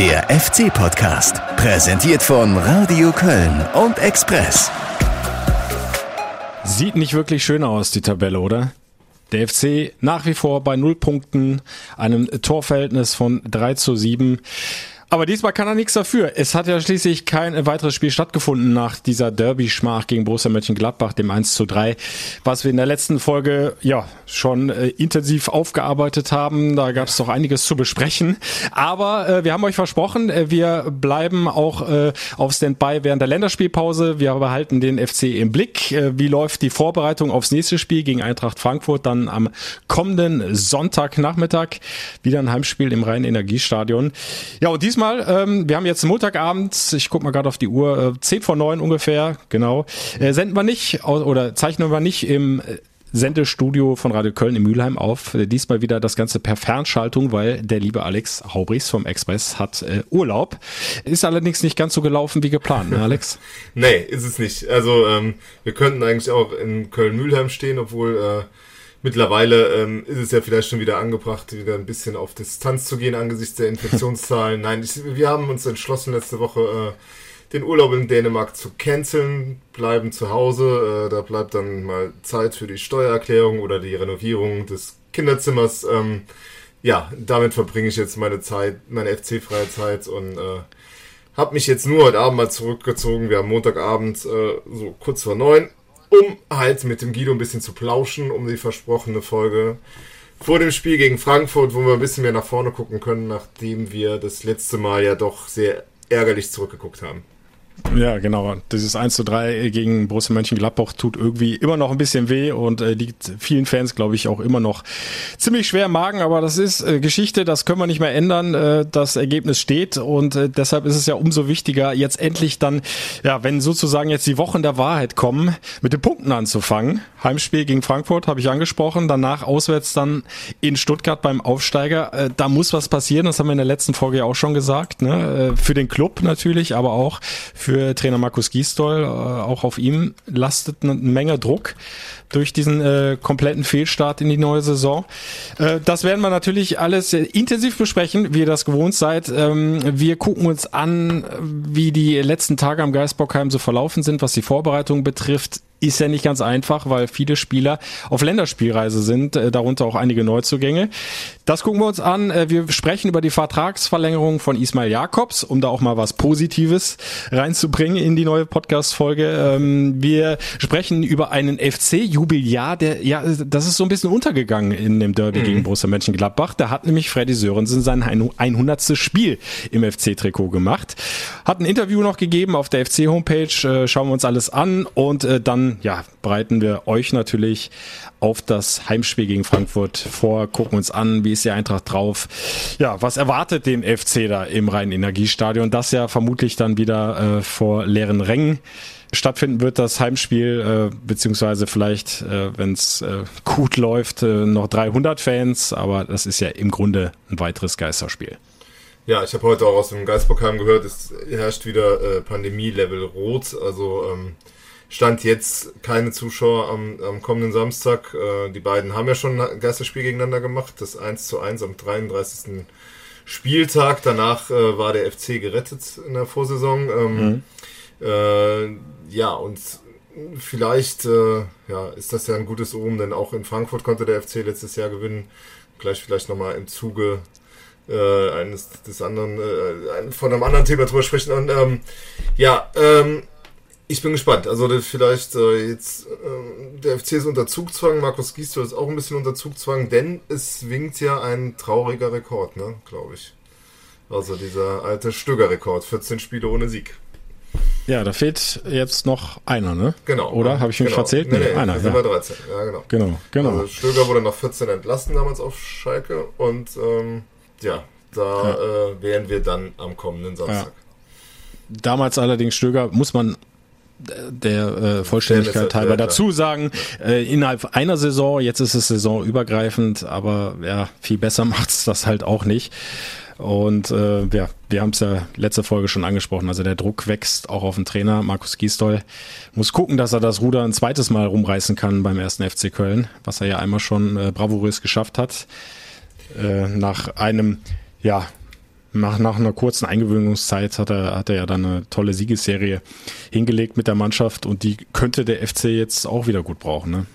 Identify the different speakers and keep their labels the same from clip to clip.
Speaker 1: Der FC-Podcast, präsentiert von Radio Köln und Express.
Speaker 2: Sieht nicht wirklich schön aus, die Tabelle, oder? Der FC nach wie vor bei null Punkten, einem Torverhältnis von 3 zu 7. Aber diesmal kann er nichts dafür. Es hat ja schließlich kein weiteres Spiel stattgefunden nach dieser Derby-Schmach gegen Borussia Mönchengladbach, dem 1 zu 3, was wir in der letzten Folge ja schon äh, intensiv aufgearbeitet haben. Da gab es doch einiges zu besprechen. Aber äh, wir haben euch versprochen, äh, wir bleiben auch äh, auf Standby während der Länderspielpause. Wir behalten den FC im Blick. Äh, wie läuft die Vorbereitung aufs nächste Spiel gegen Eintracht Frankfurt dann am kommenden Sonntagnachmittag? Wieder ein Heimspiel im Rhein-Energiestadion. Ja, und diesmal diesmal, ähm, wir haben jetzt Montagabend, ich guck mal gerade auf die Uhr, äh, 10 vor 9 ungefähr, genau. Äh, senden wir nicht oder zeichnen wir nicht im äh, Sendestudio von Radio Köln in Mülheim auf. Äh, diesmal wieder das Ganze per Fernschaltung, weil der liebe Alex Haubrichs vom Express hat äh, Urlaub. Ist allerdings nicht ganz so gelaufen wie geplant, ne Alex?
Speaker 3: nee, ist es nicht. Also ähm, wir könnten eigentlich auch in Köln-Mülheim stehen, obwohl äh, Mittlerweile ähm, ist es ja vielleicht schon wieder angebracht, wieder ein bisschen auf Distanz zu gehen angesichts der Infektionszahlen. Nein, ich, wir haben uns entschlossen, letzte Woche äh, den Urlaub in Dänemark zu canceln, bleiben zu Hause. Äh, da bleibt dann mal Zeit für die Steuererklärung oder die Renovierung des Kinderzimmers. Ähm, ja, damit verbringe ich jetzt meine Zeit, meine FC-freie Zeit und äh, habe mich jetzt nur heute Abend mal zurückgezogen. Wir haben Montagabend äh, so kurz vor neun um halt mit dem Guido ein bisschen zu plauschen, um die versprochene Folge vor dem Spiel gegen Frankfurt, wo wir ein bisschen mehr nach vorne gucken können, nachdem wir das letzte Mal ja doch sehr ärgerlich zurückgeguckt haben.
Speaker 2: Ja, genau. Dieses 1 zu 3 gegen Borussia Mönchengladbach tut irgendwie immer noch ein bisschen weh und äh, liegt vielen Fans, glaube ich, auch immer noch ziemlich schwer im Magen. Aber das ist äh, Geschichte, das können wir nicht mehr ändern. Äh, das Ergebnis steht und äh, deshalb ist es ja umso wichtiger, jetzt endlich dann, ja, wenn sozusagen jetzt die Wochen der Wahrheit kommen, mit den Punkten anzufangen. Heimspiel gegen Frankfurt habe ich angesprochen, danach auswärts dann in Stuttgart beim Aufsteiger. Äh, da muss was passieren, das haben wir in der letzten Folge ja auch schon gesagt. Ne? Äh, für den Club natürlich, aber auch für Trainer Markus Gisdol. Äh, auch auf ihm lastet eine Menge Druck durch diesen äh, kompletten Fehlstart in die neue Saison. Äh, das werden wir natürlich alles intensiv besprechen, wie ihr das gewohnt seid. Ähm, wir gucken uns an, wie die letzten Tage am Geisbockheim so verlaufen sind, was die Vorbereitung betrifft ist ja nicht ganz einfach, weil viele Spieler auf Länderspielreise sind, äh, darunter auch einige Neuzugänge. Das gucken wir uns an. Äh, wir sprechen über die Vertragsverlängerung von Ismail Jakobs, um da auch mal was Positives reinzubringen in die neue Podcast-Folge. Ähm, wir sprechen über einen FC-Jubiläar, der, ja, das ist so ein bisschen untergegangen in dem Derby mhm. gegen Borussia Mönchengladbach. Da hat nämlich Freddy Sörensen sein 100. Spiel im FC-Trikot gemacht. Hat ein Interview noch gegeben auf der FC-Homepage. Äh, schauen wir uns alles an und dann ja, bereiten wir euch natürlich auf das Heimspiel gegen Frankfurt vor, gucken uns an, wie ist die Eintracht drauf. Ja, was erwartet den FC da im Rhein-Energiestadion? Das ja vermutlich dann wieder äh, vor leeren Rängen stattfinden wird, das Heimspiel, äh, beziehungsweise vielleicht, äh, wenn es äh, gut läuft, äh, noch 300 Fans, aber das ist ja im Grunde ein weiteres Geisterspiel.
Speaker 3: Ja, ich habe heute auch aus dem Geistbockheim gehört, es herrscht wieder äh, Pandemie-Level Rot, also ähm, Stand jetzt keine Zuschauer am, am kommenden Samstag. Äh, die beiden haben ja schon ein Geisterspiel gegeneinander gemacht. Das 1 zu 1 am 33. Spieltag. Danach äh, war der FC gerettet in der Vorsaison. Ähm, mhm. äh, ja, und vielleicht äh, ja, ist das ja ein gutes Omen, denn auch in Frankfurt konnte der FC letztes Jahr gewinnen. Gleich vielleicht nochmal im Zuge äh, eines des anderen, äh, von einem anderen Thema drüber sprechen. Und ähm, ja, ähm, ich bin gespannt. Also vielleicht äh, jetzt äh, der FC ist unter Zugzwang, Markus Gisdol ist auch ein bisschen unter Zugzwang, denn es winkt ja ein trauriger Rekord, ne, glaube ich. Also dieser alte Stöger-Rekord, 14 Spiele ohne Sieg.
Speaker 2: Ja, da fehlt jetzt noch einer, ne?
Speaker 3: Genau.
Speaker 2: Oder habe ich mich genau. verzählt?
Speaker 3: Nee, nee, einer. Ja. 13. Ja, genau.
Speaker 2: Genau, genau.
Speaker 3: Also Stöger wurde nach 14 entlassen damals auf Schalke und ähm, ja, da ja. Äh, wären wir dann am kommenden Samstag. Ja.
Speaker 2: Damals allerdings Stöger, muss man der äh, Vollständigkeit halber dazu sagen, äh, innerhalb einer Saison, jetzt ist es saisonübergreifend, aber ja, viel besser macht's das halt auch nicht. Und äh, ja, wir haben es ja letzte Folge schon angesprochen. Also der Druck wächst auch auf den Trainer. Markus Gisdol muss gucken, dass er das Ruder ein zweites Mal rumreißen kann beim ersten FC Köln, was er ja einmal schon äh, bravourös geschafft hat. Äh, nach einem ja nach, nach einer kurzen Eingewöhnungszeit hat er, hat er ja dann eine tolle Siegesserie hingelegt mit der Mannschaft und die könnte der FC jetzt auch wieder gut brauchen. Ne?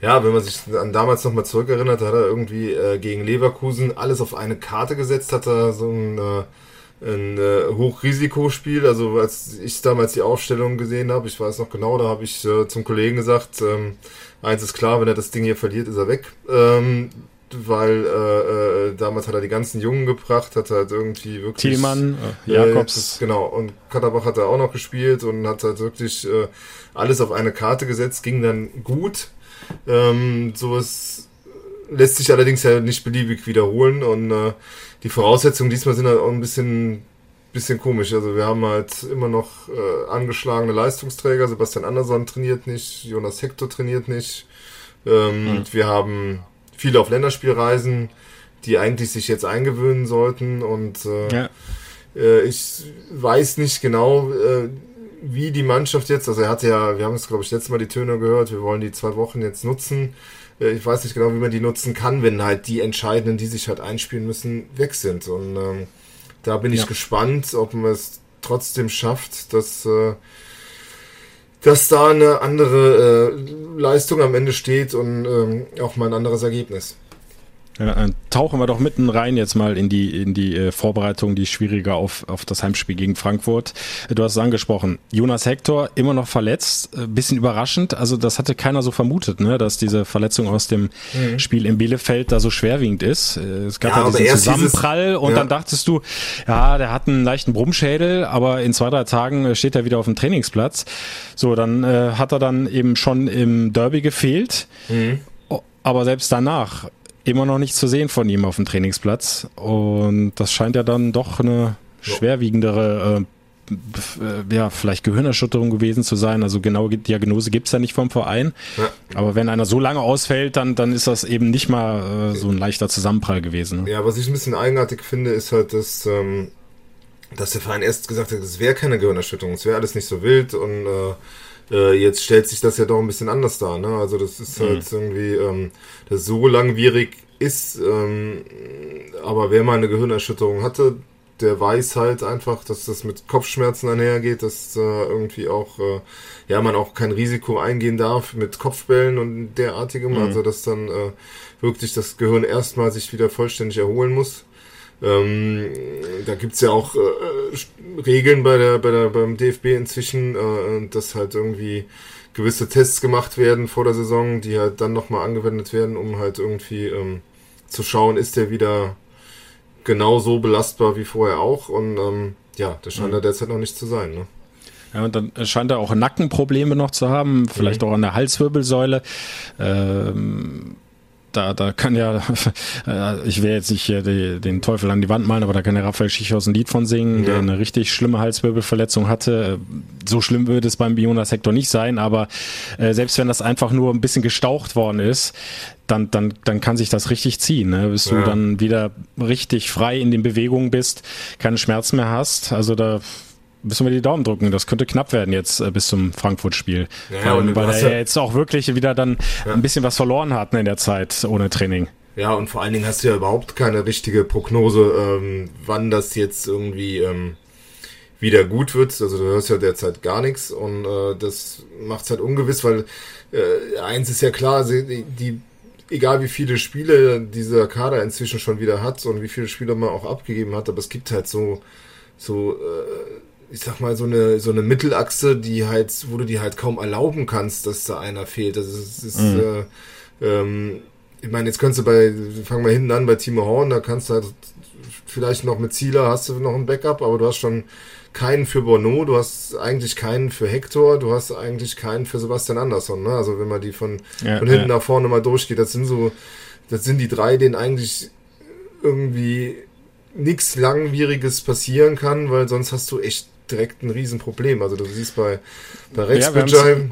Speaker 3: Ja, wenn man sich an damals nochmal zurückerinnert, hat er irgendwie äh, gegen Leverkusen alles auf eine Karte gesetzt, hat er so ein, äh, ein äh, Hochrisikospiel. Also als ich damals die Aufstellung gesehen habe, ich weiß noch genau, da habe ich äh, zum Kollegen gesagt, ähm, eins ist klar, wenn er das Ding hier verliert, ist er weg. Ähm, weil äh, äh, damals hat er die ganzen Jungen gebracht, hat halt irgendwie wirklich.
Speaker 2: Thielmann, äh, Jakobs.
Speaker 3: Äh, genau, und Katterbach hat er auch noch gespielt und hat halt wirklich äh, alles auf eine Karte gesetzt, ging dann gut. Ähm, sowas lässt sich allerdings ja nicht beliebig wiederholen und äh, die Voraussetzungen diesmal sind halt auch ein bisschen, bisschen komisch. Also wir haben halt immer noch äh, angeschlagene Leistungsträger. Sebastian Andersson trainiert nicht, Jonas Hector trainiert nicht. Ähm, mhm. Wir haben viele auf Länderspielreisen, die eigentlich sich jetzt eingewöhnen sollten und äh, ja. äh, ich weiß nicht genau, äh, wie die Mannschaft jetzt, also er hat ja, wir haben es glaube ich letztes Mal die Töne gehört, wir wollen die zwei Wochen jetzt nutzen. Äh, ich weiß nicht genau, wie man die nutzen kann, wenn halt die Entscheidenden, die sich halt einspielen müssen, weg sind. Und ähm, da bin ich ja. gespannt, ob man es trotzdem schafft, dass, äh, dass da eine andere äh, Leistung am Ende steht und ähm, auch mal ein anderes Ergebnis.
Speaker 2: Ja, tauchen wir doch mitten rein jetzt mal in die, in die äh, Vorbereitung, die schwieriger auf, auf das Heimspiel gegen Frankfurt. Du hast es angesprochen. Jonas Hector immer noch verletzt. Äh, bisschen überraschend. Also das hatte keiner so vermutet, ne, dass diese Verletzung aus dem mhm. Spiel in Bielefeld da so schwerwiegend ist. Äh, es gab ja, ja diesen Zusammenprall dieses, und ja. dann dachtest du, ja, der hat einen leichten Brummschädel, aber in zwei, drei Tagen steht er wieder auf dem Trainingsplatz. So, dann äh, hat er dann eben schon im Derby gefehlt. Mhm. Aber selbst danach immer noch nichts zu sehen von ihm auf dem Trainingsplatz. Und das scheint ja dann doch eine schwerwiegendere, äh, äh, ja, vielleicht Gehirnerschütterung gewesen zu sein. Also genaue Diagnose gibt's ja nicht vom Verein. Ja. Aber wenn einer so lange ausfällt, dann, dann ist das eben nicht mal äh, so ein leichter Zusammenprall gewesen.
Speaker 3: Ne? Ja, was ich ein bisschen eigenartig finde, ist halt, dass, ähm, dass der Verein erst gesagt hat, es wäre keine Gehirnerschütterung, es wäre alles nicht so wild und äh, jetzt stellt sich das ja doch ein bisschen anders dar. Ne? Also das ist halt mhm. irgendwie, ähm, das so langwierig ist, ähm, aber wer mal eine Gehirnerschütterung hatte, der weiß halt einfach, dass das mit Kopfschmerzen einhergeht, dass äh, irgendwie auch, äh, ja, man auch kein Risiko eingehen darf mit Kopfbällen und derartigem, mhm. also dass dann äh, wirklich das Gehirn erstmal sich wieder vollständig erholen muss. Ähm, da gibt's ja auch äh, Regeln bei der, bei der, beim DFB inzwischen, äh, dass halt irgendwie gewisse Tests gemacht werden vor der Saison, die halt dann nochmal angewendet werden, um halt irgendwie ähm, zu schauen, ist der wieder genauso belastbar wie vorher auch. Und ähm, ja, das scheint mhm. er derzeit noch nicht zu sein. Ne?
Speaker 2: Ja, und dann scheint er auch Nackenprobleme noch zu haben, vielleicht mhm. auch an der Halswirbelsäule. Ähm, da, da kann ja, äh, ich will jetzt nicht hier die, den Teufel an die Wand malen, aber da kann der Raphael Schichhaus ein Lied von singen, ja. der eine richtig schlimme Halswirbelverletzung hatte. So schlimm würde es beim Jonas-Sektor nicht sein, aber äh, selbst wenn das einfach nur ein bisschen gestaucht worden ist, dann, dann, dann kann sich das richtig ziehen, ne? bis ja. du dann wieder richtig frei in den Bewegungen bist, keine Schmerzen mehr hast. Also da müssen wir die Daumen drücken. Das könnte knapp werden jetzt äh, bis zum Frankfurt-Spiel. Ja, allem, weil er ja jetzt auch wirklich wieder dann ja. ein bisschen was verloren hat ne, in der Zeit ohne Training.
Speaker 3: Ja, und vor allen Dingen hast du ja überhaupt keine richtige Prognose, ähm, wann das jetzt irgendwie ähm, wieder gut wird. Also du hörst ja derzeit gar nichts und äh, das macht es halt ungewiss, weil äh, eins ist ja klar, die, die egal wie viele Spiele dieser Kader inzwischen schon wieder hat und wie viele Spiele man auch abgegeben hat, aber es gibt halt so so äh, ich sag mal, so eine, so eine Mittelachse, die halt, wo du dir halt kaum erlauben kannst, dass da einer fehlt. Also es ist, mhm. äh, ähm, ich meine, jetzt kannst du bei, fangen wir hinten an bei Timo Horn, da kannst du halt vielleicht noch mit Zieler hast du noch ein Backup, aber du hast schon keinen für Bono, du hast eigentlich keinen für Hector, du hast eigentlich keinen für Sebastian Andersson, ne? Also wenn man die von, ja, von hinten ja. nach vorne mal durchgeht, das sind so, das sind die drei, denen eigentlich irgendwie nichts Langwieriges passieren kann, weil sonst hast du echt direkt ein Riesenproblem. Also du siehst bei, bei Rex ja,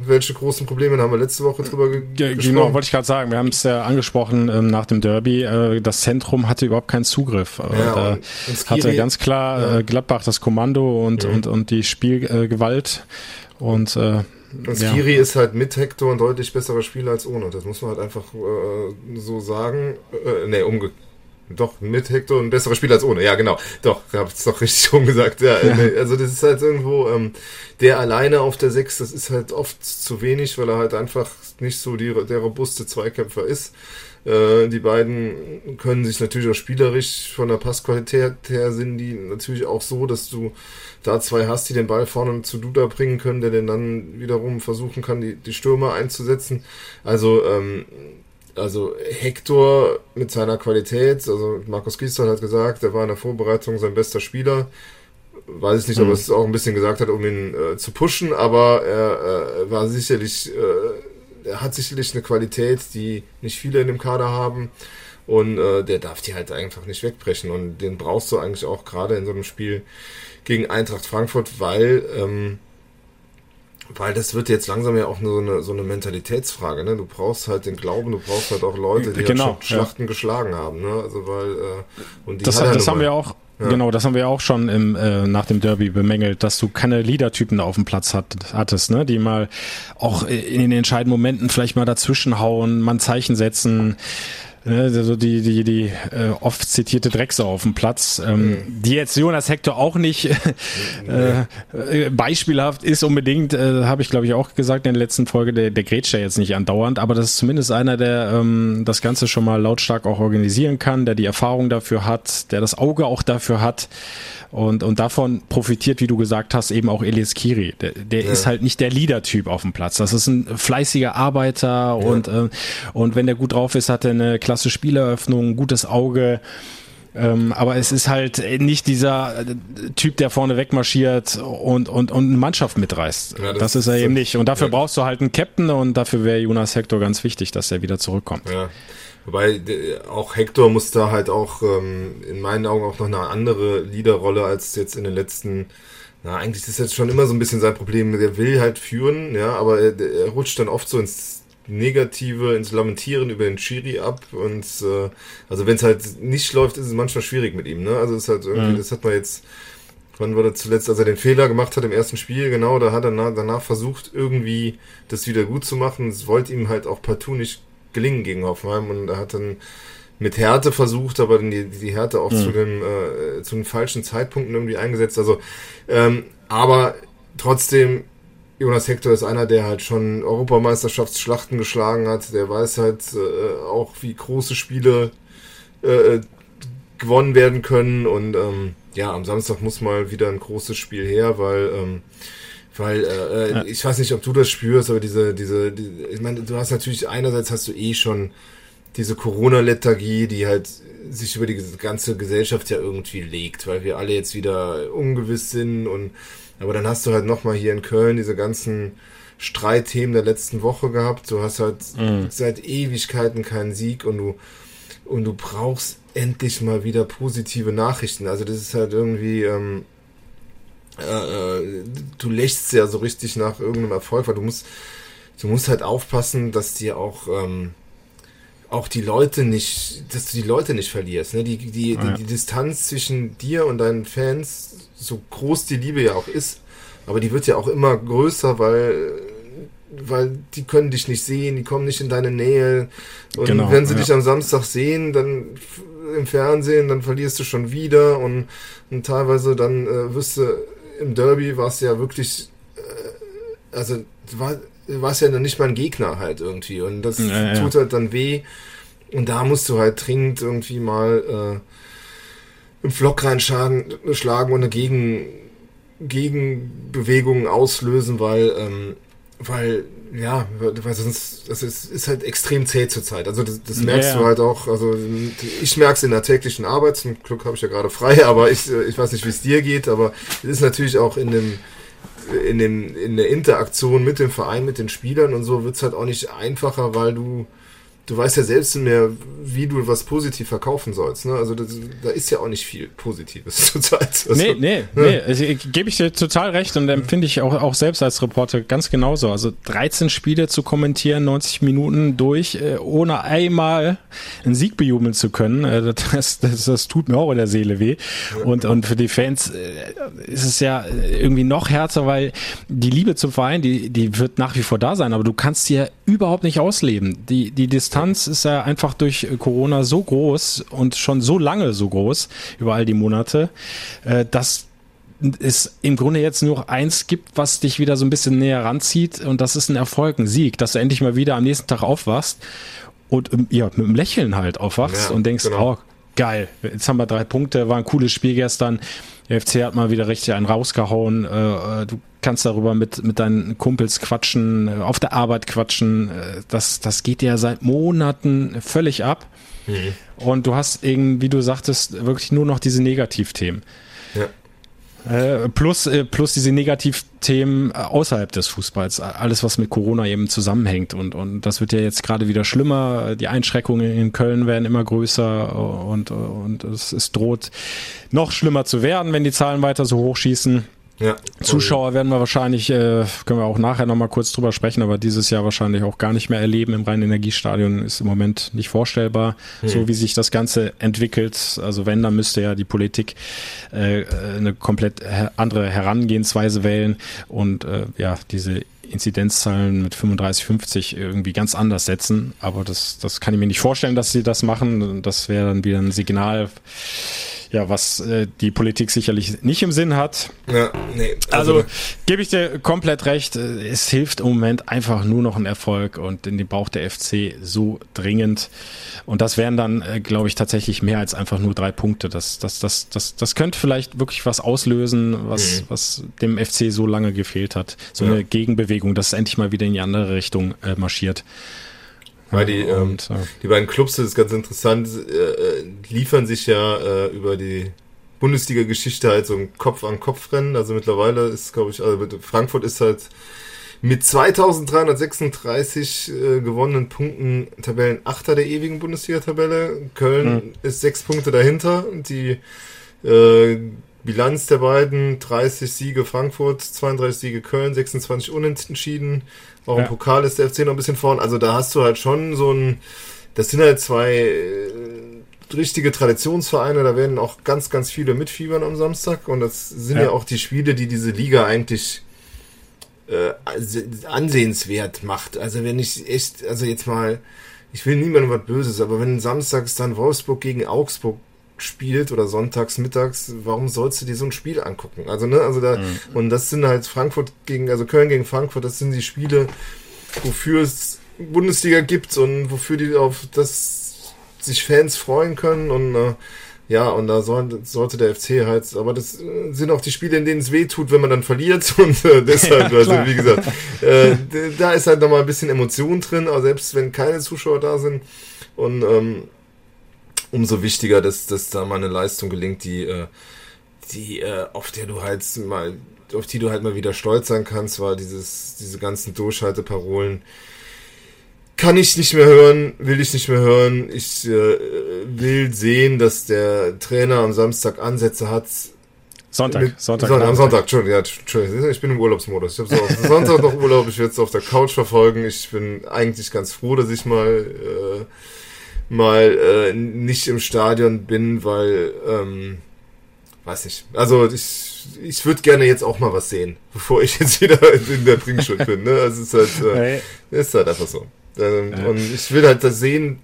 Speaker 3: welche großen Probleme haben wir letzte Woche drüber ge
Speaker 2: ja, gesprochen. Genau, wollte ich gerade sagen. Wir haben es ja angesprochen ähm, nach dem Derby. Äh, das Zentrum hatte überhaupt keinen Zugriff. Äh, ja, da und, hatte ganz klar ja. äh, Gladbach das Kommando und, mhm. und, und die Spielgewalt. und äh,
Speaker 3: und Skiri ja. ist halt mit Hector ein deutlich besserer Spieler als ohne. Das muss man halt einfach äh, so sagen. Äh, nee, umge Doch, mit Hector ein besserer Spieler als ohne. Ja, genau. Doch, hab es doch richtig rumgesagt. Ja, ja. Also das ist halt irgendwo, ähm, der alleine auf der 6, das ist halt oft zu wenig, weil er halt einfach nicht so die, der robuste Zweikämpfer ist. Äh, die beiden können sich natürlich auch spielerisch von der Passqualität her sind die natürlich auch so, dass du da zwei hast, die den Ball vorne zu Duda bringen können, der den dann wiederum versuchen kann, die, die Stürmer einzusetzen. Also, ähm, also Hector mit seiner Qualität, also Markus Gisdol hat gesagt, er war in der Vorbereitung sein bester Spieler. Weiß ich nicht, mhm. ob er es auch ein bisschen gesagt hat, um ihn äh, zu pushen, aber er äh, war sicherlich, äh, er hat sicherlich eine Qualität, die nicht viele in dem Kader haben. Und äh, der darf die halt einfach nicht wegbrechen. Und den brauchst du eigentlich auch gerade in so einem Spiel gegen Eintracht Frankfurt, weil ähm, weil das wird jetzt langsam ja auch so eine, so eine Mentalitätsfrage. Ne? Du brauchst halt den Glauben, du brauchst halt auch Leute, die genau, halt Schlachten ja. geschlagen haben. Ne? Also weil äh,
Speaker 2: und die das, das haben wir auch. Ja. Genau, das haben wir auch schon im, äh, nach dem Derby bemängelt, dass du keine Leader-Typen auf dem Platz hat, hattest, ne? die mal auch in den entscheidenden Momenten vielleicht mal dazwischenhauen, mal ein Zeichen setzen. Ne, also die, die, die äh, oft zitierte Drecksau auf dem Platz, ähm, mhm. die jetzt Jonas Hector auch nicht äh, äh, beispielhaft ist unbedingt, äh, habe ich glaube ich auch gesagt in der letzten Folge, der, der grätscht ja jetzt nicht andauernd, aber das ist zumindest einer, der ähm, das Ganze schon mal lautstark auch organisieren kann, der die Erfahrung dafür hat, der das Auge auch dafür hat. Und, und davon profitiert, wie du gesagt hast, eben auch Elias Kiri. Der, der ja. ist halt nicht der Leader-Typ auf dem Platz. Das ist ein fleißiger Arbeiter ja. und, äh, und wenn der gut drauf ist, hat er eine klasse Spieleröffnung, ein gutes Auge. Ähm, aber es ist halt nicht dieser äh, Typ, der vorne wegmarschiert und, und, und eine Mannschaft mitreißt. Ja, das, das, ist er eben nicht. Und dafür ja. brauchst du halt einen Captain und dafür wäre Jonas Hector ganz wichtig, dass er wieder zurückkommt.
Speaker 3: Ja. Wobei auch Hector muss da halt auch ähm, in meinen Augen auch noch eine andere Leaderrolle als jetzt in den letzten. Na, eigentlich ist das jetzt schon immer so ein bisschen sein Problem. Der will halt führen, ja, aber er, er rutscht dann oft so ins Negative, ins Lamentieren über den Chiri ab und äh, also wenn es halt nicht läuft, ist es manchmal schwierig mit ihm, ne? Also ist halt irgendwie, mhm. das hat man jetzt Wann war das zuletzt, als er den Fehler gemacht hat im ersten Spiel, genau, da hat er danach versucht, irgendwie das wieder gut zu machen. Es wollte ihm halt auch partout nicht gelingen gegen Hoffenheim und er hat dann mit Härte versucht, aber die, die Härte auch mhm. zu, den, äh, zu den falschen Zeitpunkten irgendwie eingesetzt. Also, ähm, aber trotzdem, Jonas Hector ist einer, der halt schon Europameisterschaftsschlachten geschlagen hat. Der weiß halt äh, auch, wie große Spiele äh, gewonnen werden können. Und ähm, ja, am Samstag muss mal wieder ein großes Spiel her, weil ähm, weil äh, ja. ich weiß nicht, ob du das spürst, aber diese, diese, die, ich meine, du hast natürlich einerseits hast du eh schon diese Corona-Lethargie, die halt sich über die ganze Gesellschaft ja irgendwie legt, weil wir alle jetzt wieder ungewiss sind und aber dann hast du halt nochmal hier in Köln diese ganzen Streitthemen der letzten Woche gehabt. Du hast halt mhm. seit Ewigkeiten keinen Sieg und du und du brauchst endlich mal wieder positive Nachrichten. Also das ist halt irgendwie ähm, äh, äh, du lächst ja so richtig nach irgendeinem Erfolg, weil du musst, du musst halt aufpassen, dass dir auch, ähm, auch die Leute nicht, dass du die Leute nicht verlierst. Ne? Die, die, ja. die, die Distanz zwischen dir und deinen Fans, so groß die Liebe ja auch ist, aber die wird ja auch immer größer, weil weil die können dich nicht sehen, die kommen nicht in deine Nähe. Und genau, wenn sie ja. dich am Samstag sehen, dann im Fernsehen, dann verlierst du schon wieder und, und teilweise dann äh, wirst du im Derby war es ja wirklich, äh, also war, war es ja dann nicht mal ein Gegner halt irgendwie und das ja, tut halt dann weh und da musst du halt dringend irgendwie mal äh, im Flock reinschlagen schlagen und eine Gegen, Gegenbewegung auslösen, weil ähm, weil ja, weil sonst das ist, ist halt extrem zäh zur Zeit. Also das, das merkst ja, du halt auch. Also ich merke es in der täglichen Arbeit. Zum Glück habe ich ja gerade frei, aber ich, ich weiß nicht, wie es dir geht. Aber es ist natürlich auch in dem in dem in der Interaktion mit dem Verein, mit den Spielern und so wird es halt auch nicht einfacher, weil du du weißt ja selbst mehr, wie du was positiv verkaufen sollst. Ne? Also das, da ist ja auch nicht viel Positives zurzeit.
Speaker 2: Also, nee, nee, ne? nee. Also, Gebe ich dir total recht und empfinde ich auch, auch selbst als Reporter ganz genauso. Also 13 Spiele zu kommentieren, 90 Minuten durch, äh, ohne einmal einen Sieg bejubeln zu können, äh, das, das, das tut mir auch in der Seele weh. Und, und für die Fans äh, ist es ja irgendwie noch härter, weil die Liebe zum Verein, die, die wird nach wie vor da sein, aber du kannst sie ja überhaupt nicht ausleben. Die, die Distanz Distanz ist ja einfach durch Corona so groß und schon so lange so groß, über all die Monate, äh, dass es im Grunde jetzt nur eins gibt, was dich wieder so ein bisschen näher ranzieht und das ist ein Erfolg, ein Sieg, dass du endlich mal wieder am nächsten Tag aufwachst und ähm, ja, mit einem Lächeln halt aufwachst ja, und denkst, genau. oh, geil, jetzt haben wir drei Punkte, war ein cooles Spiel gestern. Der FC hat mal wieder richtig einen rausgehauen. Äh, äh, du kannst darüber mit, mit deinen Kumpels quatschen, äh, auf der Arbeit quatschen. Das, das geht ja seit Monaten völlig ab. Mhm. Und du hast irgendwie, wie du sagtest, wirklich nur noch diese Negativthemen. Ja. Äh, plus, äh, plus diese Negativthemen außerhalb des Fußballs, alles was mit Corona eben zusammenhängt. Und, und das wird ja jetzt gerade wieder schlimmer, die Einschränkungen in Köln werden immer größer. Und, und es, es droht noch schlimmer zu werden, wenn die Zahlen weiter so hochschießen. Ja. Zuschauer werden wir wahrscheinlich, äh, können wir auch nachher nochmal kurz drüber sprechen, aber dieses Jahr wahrscheinlich auch gar nicht mehr erleben im reinen Energiestadion ist im Moment nicht vorstellbar, hm. so wie sich das Ganze entwickelt. Also wenn, dann müsste ja die Politik äh, eine komplett andere Herangehensweise wählen und äh, ja, diese Inzidenzzahlen mit 35, 50 irgendwie ganz anders setzen. Aber das, das kann ich mir nicht vorstellen, dass sie das machen. Das wäre dann wieder ein Signal ja, was äh, die Politik sicherlich nicht im Sinn hat. Ja, nee. Also, also gebe ich dir komplett recht. Es hilft im Moment einfach nur noch ein Erfolg und in den Bauch der FC so dringend. Und das wären dann, äh, glaube ich, tatsächlich mehr als einfach nur drei Punkte. Das, das, das, das, das könnte vielleicht wirklich was auslösen, was, mhm. was dem FC so lange gefehlt hat. So ja. eine Gegenbewegung, dass es endlich mal wieder in die andere Richtung äh, marschiert.
Speaker 3: Weil die, ähm, die beiden Clubs, das ist ganz interessant, äh, liefern sich ja äh, über die Bundesliga-Geschichte halt so ein Kopf-an-Kopf-Rennen. Also mittlerweile ist, glaube ich, also Frankfurt ist halt mit 2336 äh, gewonnenen Punkten Tabellenachter der ewigen Bundesliga-Tabelle. Köln mhm. ist sechs Punkte dahinter. Die äh, Bilanz der beiden, 30 Siege Frankfurt, 32 Siege Köln, 26 Unentschieden. Auch ja. im Pokal ist der FC noch ein bisschen vorn. Also da hast du halt schon so ein, das sind halt zwei äh, richtige Traditionsvereine, da werden auch ganz, ganz viele mitfiebern am Samstag. Und das sind ja, ja auch die Spiele, die diese Liga eigentlich äh, ansehenswert macht. Also wenn ich echt, also jetzt mal, ich will niemandem was Böses, aber wenn samstags dann Wolfsburg gegen Augsburg spielt oder sonntags mittags, warum sollst du dir so ein Spiel angucken? Also, ne, also da, mhm. und das sind halt Frankfurt gegen, also Köln gegen Frankfurt, das sind die Spiele, wofür es Bundesliga gibt und wofür die auf das sich Fans freuen können und äh, ja, und da soll, sollte der FC halt, aber das äh, sind auch die Spiele, in denen es weh tut, wenn man dann verliert und äh, deshalb, ja, also wie gesagt, äh, da ist halt nochmal ein bisschen Emotion drin, aber selbst wenn keine Zuschauer da sind und ähm, umso wichtiger, dass, dass da mal eine Leistung gelingt, die, äh, die, äh, auf der du halt mal, auf die du halt mal wieder stolz sein kannst, weil dieses, diese ganzen Durchhalteparolen kann ich nicht mehr hören, will ich nicht mehr hören. Ich äh, will sehen, dass der Trainer am Samstag Ansätze hat.
Speaker 2: Sonntag, mit,
Speaker 3: Sonntag. Sonntag am Sonntag, Entschuldigung, ja, Entschuldigung, ich bin im Urlaubsmodus. Ich habe so Sonntag noch Urlaub, ich werde es auf der Couch verfolgen. Ich bin eigentlich ganz froh, dass ich mal äh, mal äh, nicht im Stadion bin, weil, ähm, weiß nicht. Also ich, ich würde gerne jetzt auch mal was sehen, bevor ich jetzt wieder in der Bringschuld bin. Ne? Also es ist halt, äh, ist halt einfach so. Ähm, ja. Und ich will halt das sehen,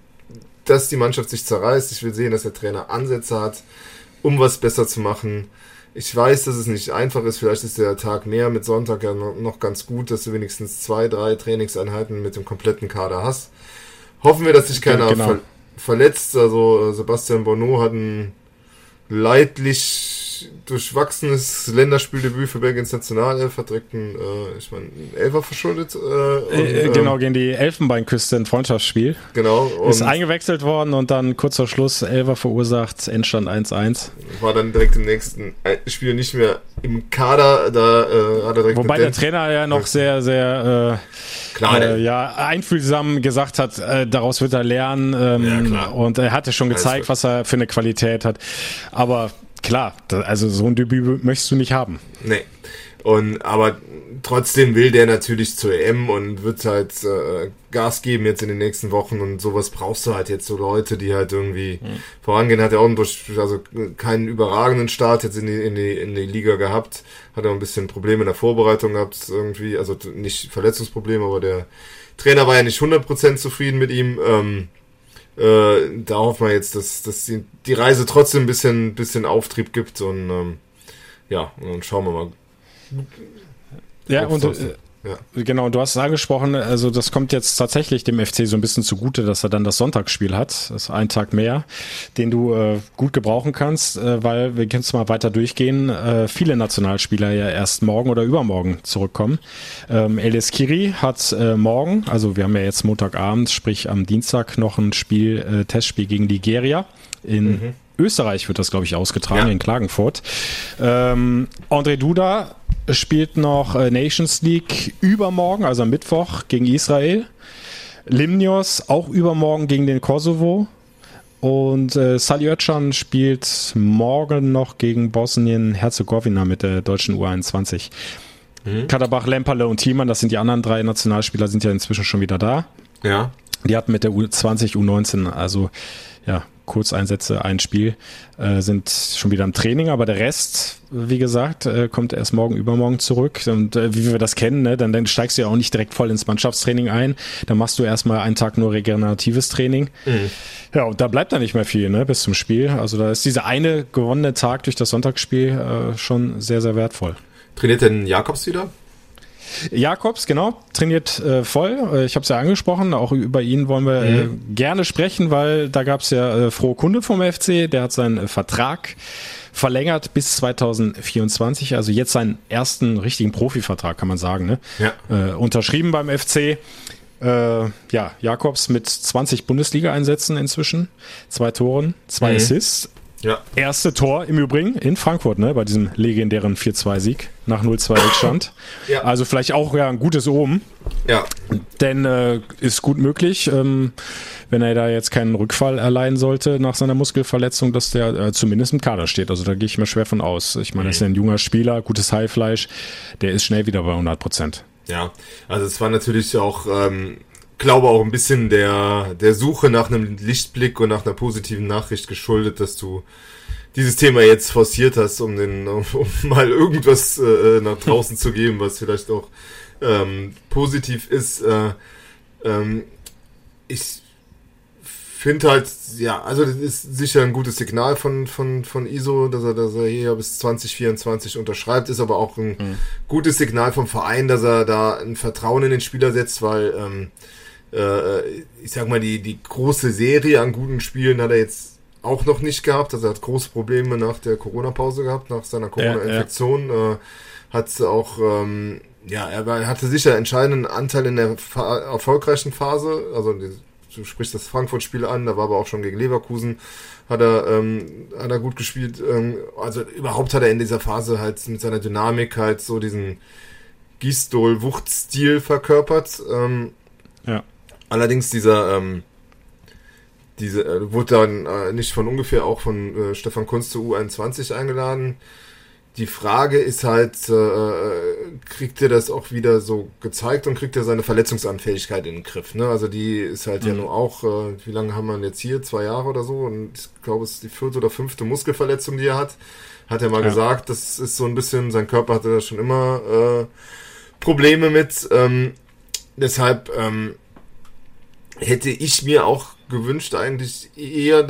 Speaker 3: dass die Mannschaft sich zerreißt. Ich will sehen, dass der Trainer Ansätze hat, um was besser zu machen. Ich weiß, dass es nicht einfach ist. Vielleicht ist der Tag mehr mit Sonntag ja noch ganz gut, dass du wenigstens zwei, drei Trainingseinheiten mit dem kompletten Kader hast. Hoffen wir, dass sich keiner genau verletzt. Also äh, Sebastian Bonneau hat ein leidlich durchwachsenes Länderspieldebüt für Belgiens Nationalelf, hat direkt ein, äh, ich meine, Elfer verschuldet. Äh, und,
Speaker 2: äh, genau, ähm, gegen die Elfenbeinküste ein Freundschaftsspiel.
Speaker 3: Genau.
Speaker 2: ist eingewechselt worden und dann kurz vor Schluss Elfer verursacht, Endstand 1-1.
Speaker 3: War dann direkt im nächsten äh, Spiel nicht mehr im Kader, da äh, hat er direkt
Speaker 2: Wobei der Trainer ja noch sehr, sehr äh, klar, äh, ja, einfühlsam gesagt hat, äh, daraus wird er lernen ähm, ja, und er hatte schon gezeigt, was er für eine Qualität hat. Aber klar, also so ein Debüt möchtest du nicht haben.
Speaker 3: Nee. Und aber trotzdem will der natürlich zur EM und wird halt äh, Gas geben jetzt in den nächsten Wochen und sowas brauchst du halt jetzt so Leute, die halt irgendwie mhm. vorangehen. Hat er auch durch, also keinen überragenden Start jetzt in die, in die, in die Liga gehabt. Hat er ein bisschen Probleme in der Vorbereitung gehabt irgendwie, also nicht Verletzungsprobleme, aber der Trainer war ja nicht 100% zufrieden mit ihm. Ähm, äh, da hoffen wir jetzt, dass, dass die, die Reise trotzdem ein bisschen, bisschen Auftrieb gibt und ähm, ja, und dann schauen wir mal,
Speaker 2: ja, und äh, ja. Genau, du hast es angesprochen, also das kommt jetzt tatsächlich dem FC so ein bisschen zugute, dass er dann das Sonntagsspiel hat. Das ist ein Tag mehr, den du äh, gut gebrauchen kannst, äh, weil wir können es mal weiter durchgehen. Äh, viele Nationalspieler ja erst morgen oder übermorgen zurückkommen. Ähm, Elias Kiri hat äh, morgen, also wir haben ja jetzt Montagabend, sprich am Dienstag noch ein Spiel, äh, Testspiel gegen Nigeria in mhm. Österreich wird das, glaube ich, ausgetragen, ja. in Klagenfurt. Ähm, André Duda spielt noch äh, Nations League übermorgen, also am Mittwoch gegen Israel. Limnios auch übermorgen gegen den Kosovo. Und äh, Sali Özcan spielt morgen noch gegen Bosnien-Herzegowina mit der deutschen U21. Mhm. Katabach, Lemperle und Thiemann, das sind die anderen drei Nationalspieler, sind ja inzwischen schon wieder da.
Speaker 3: Ja.
Speaker 2: Die hatten mit der U20, U19, also ja, Kurzeinsätze, ein Spiel, äh, sind schon wieder im Training, aber der Rest, wie gesagt, äh, kommt erst morgen, übermorgen zurück. Und äh, wie wir das kennen, ne, dann, dann steigst du ja auch nicht direkt voll ins Mannschaftstraining ein. Dann machst du erstmal einen Tag nur regeneratives Training. Mhm. Ja, und da bleibt da nicht mehr viel, ne, bis zum Spiel. Also da ist dieser eine gewonnene Tag durch das Sonntagsspiel äh, schon sehr, sehr wertvoll.
Speaker 3: Trainiert denn Jakobs wieder?
Speaker 2: Jakobs, genau, trainiert äh, voll. Äh, ich habe es ja angesprochen, auch über ihn wollen wir äh, mhm. gerne sprechen, weil da gab es ja äh, frohe Kunde vom FC, der hat seinen äh, Vertrag verlängert bis 2024, also jetzt seinen ersten richtigen Profivertrag, kann man sagen, ne?
Speaker 3: Ja.
Speaker 2: Äh, unterschrieben beim FC. Ja, Jakobs mit 20 Bundesliga-Einsätzen inzwischen, zwei Toren, zwei mhm. Assists.
Speaker 3: Ja.
Speaker 2: Erste Tor im Übrigen in Frankfurt, ne, bei diesem legendären 4-2-Sieg nach 0-2 Rückstand. ja. Also vielleicht auch ja ein gutes Omen.
Speaker 3: Ja.
Speaker 2: Denn äh, ist gut möglich, ähm, wenn er da jetzt keinen Rückfall erleiden sollte nach seiner Muskelverletzung, dass der äh, zumindest im Kader steht. Also da gehe ich mir schwer von aus. Ich meine, mhm. er ist ein junger Spieler, gutes Highfleisch, der ist schnell wieder bei 100 Prozent.
Speaker 3: Ja, also es war natürlich auch ähm, glaube auch ein bisschen der, der Suche nach einem Lichtblick und nach einer positiven Nachricht geschuldet, dass du dieses Thema jetzt forciert hast, um den, um, um mal irgendwas äh, nach draußen zu geben, was vielleicht auch ähm, positiv ist. Äh, ähm, ich finde halt, ja, also das ist sicher ein gutes Signal von, von, von ISO, dass er, dass er hier bis 2024 unterschreibt, ist aber auch ein mhm. gutes Signal vom Verein, dass er da ein Vertrauen in den Spieler setzt, weil ähm, äh, ich sag mal, die, die große Serie an guten Spielen hat er jetzt auch noch nicht gehabt. Also er hat große Probleme nach der Corona-Pause gehabt, nach seiner Corona-Infektion. Ja, ja. äh, hat auch, ähm, ja, er hatte sicher entscheidenden Anteil in der erfolgreichen Phase. Also die, du sprichst das Frankfurt-Spiel an, da war aber auch schon gegen Leverkusen, hat er, ähm, hat er gut gespielt. Ähm, also überhaupt hat er in dieser Phase halt mit seiner Dynamik halt so diesen Gistol-Wuchtstil verkörpert. Ähm,
Speaker 2: ja.
Speaker 3: Allerdings dieser, ähm, diese, äh, wurde dann äh, nicht von ungefähr auch von äh, Stefan Kunz zur U21 eingeladen. Die Frage ist halt, äh, äh, kriegt er das auch wieder so gezeigt und kriegt er seine Verletzungsanfähigkeit in den Griff? Ne? Also die ist halt mhm. ja nur auch, äh, wie lange haben wir jetzt hier? Zwei Jahre oder so? Und ich glaube, es ist die vierte oder fünfte Muskelverletzung, die er hat. Hat er mal ja. gesagt, das ist so ein bisschen, sein Körper hatte da schon immer äh, Probleme mit. Ähm, deshalb ähm, hätte ich mir auch gewünscht eigentlich eher,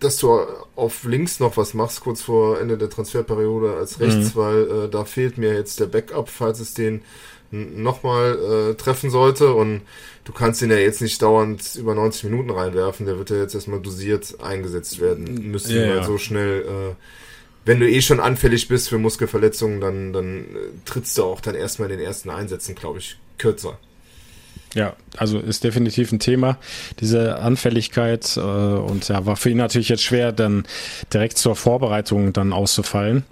Speaker 3: dass du auf links noch was machst, kurz vor Ende der Transferperiode als rechts, mhm. weil äh, da fehlt mir jetzt der Backup, falls es den nochmal äh, treffen sollte und du kannst ihn ja jetzt nicht dauernd über 90 Minuten reinwerfen, der wird ja jetzt erstmal dosiert eingesetzt werden müssen, ja, ja. so schnell, äh, wenn du eh schon anfällig bist für Muskelverletzungen, dann, dann äh, trittst du auch dann erstmal in den ersten Einsätzen, glaube ich, kürzer.
Speaker 2: Ja, also ist definitiv ein Thema, diese Anfälligkeit äh, und ja, war für ihn natürlich jetzt schwer, dann direkt zur Vorbereitung dann auszufallen.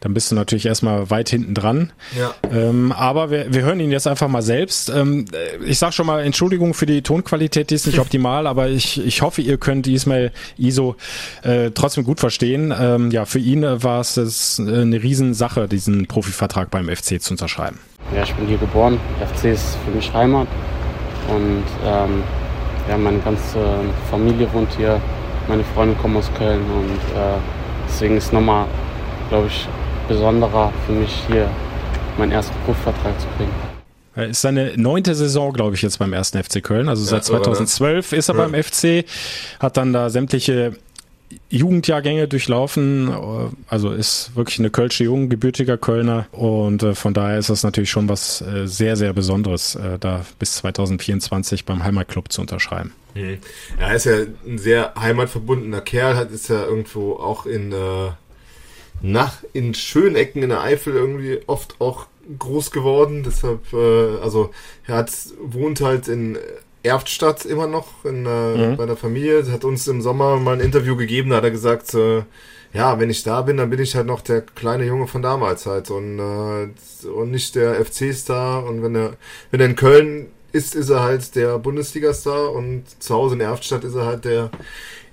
Speaker 2: Dann bist du natürlich erstmal weit hinten dran. Ja. Ähm, aber wir, wir hören ihn jetzt einfach mal selbst. Ähm, ich sage schon mal Entschuldigung für die Tonqualität, die ist nicht optimal, aber ich, ich hoffe, ihr könnt Ismail Iso äh, trotzdem gut verstehen. Ähm, ja, für ihn war es eine Riesensache, diesen Profivertrag beim FC zu unterschreiben.
Speaker 4: Ja, ich bin hier geboren. FC ist für mich Heimat. Und ähm, ja, meine ganze Familie wohnt hier, meine Freunde kommen aus Köln und äh, deswegen ist nochmal, glaube ich, besonderer für mich hier meinen ersten Profivertrag zu kriegen.
Speaker 2: Ist seine neunte Saison, glaube ich, jetzt beim ersten FC Köln. Also seit ja, 2012 ist er ja. beim FC, hat dann da sämtliche Jugendjahrgänge durchlaufen, also ist wirklich eine Kölsche Jung, gebürtiger Kölner und äh, von daher ist das natürlich schon was äh, sehr, sehr Besonderes, äh, da bis 2024 beim Heimatclub zu unterschreiben.
Speaker 3: Mhm. Er ist ja ein sehr heimatverbundener Kerl, hat ist ja irgendwo auch in, äh, nach, in schönen Ecken in der Eifel irgendwie oft auch groß geworden, deshalb, äh, also er hat, wohnt halt in Erftstadt immer noch in, äh, mhm. bei der Familie. Hat uns im Sommer mal ein Interview gegeben, da hat er gesagt, äh, ja, wenn ich da bin, dann bin ich halt noch der kleine Junge von damals halt und, äh, und nicht der FC-Star. Und wenn er, wenn er in Köln ist, ist er halt der Bundesliga-Star und zu Hause in Erftstadt ist er halt der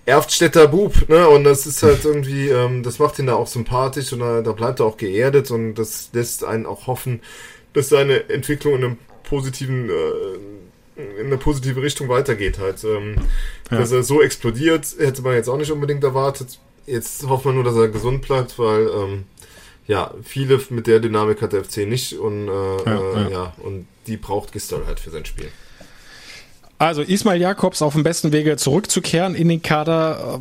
Speaker 3: Erftstädter Bub, ne? Und das ist halt irgendwie, ähm, das macht ihn da auch sympathisch und da, da bleibt er auch geerdet und das lässt einen auch hoffen, dass seine Entwicklung in einem positiven äh, in eine positive Richtung weitergeht halt. Ähm, ja. Dass er so explodiert, hätte man jetzt auch nicht unbedingt erwartet. Jetzt hofft man nur, dass er gesund bleibt, weil ähm, ja, viele mit der Dynamik hat der FC nicht und äh, ja, äh, ja. ja, und die braucht Gistol halt für sein Spiel.
Speaker 2: Also Ismail Jakobs auf dem besten Wege zurückzukehren in den Kader.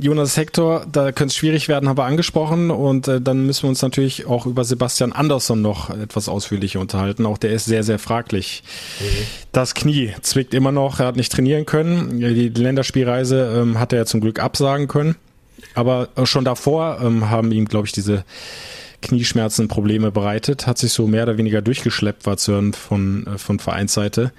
Speaker 2: Jonas Hector, da könnte es schwierig werden, haben wir angesprochen. Und äh, dann müssen wir uns natürlich auch über Sebastian Andersson noch etwas ausführlicher unterhalten. Auch der ist sehr, sehr fraglich. Mhm. Das Knie zwickt immer noch, er hat nicht trainieren können. Die Länderspielreise ähm, hat er ja zum Glück absagen können. Aber schon davor ähm, haben ihm, glaube ich, diese Knieschmerzen Probleme bereitet, hat sich so mehr oder weniger durchgeschleppt, war zu hören von, äh, von Vereinsseite.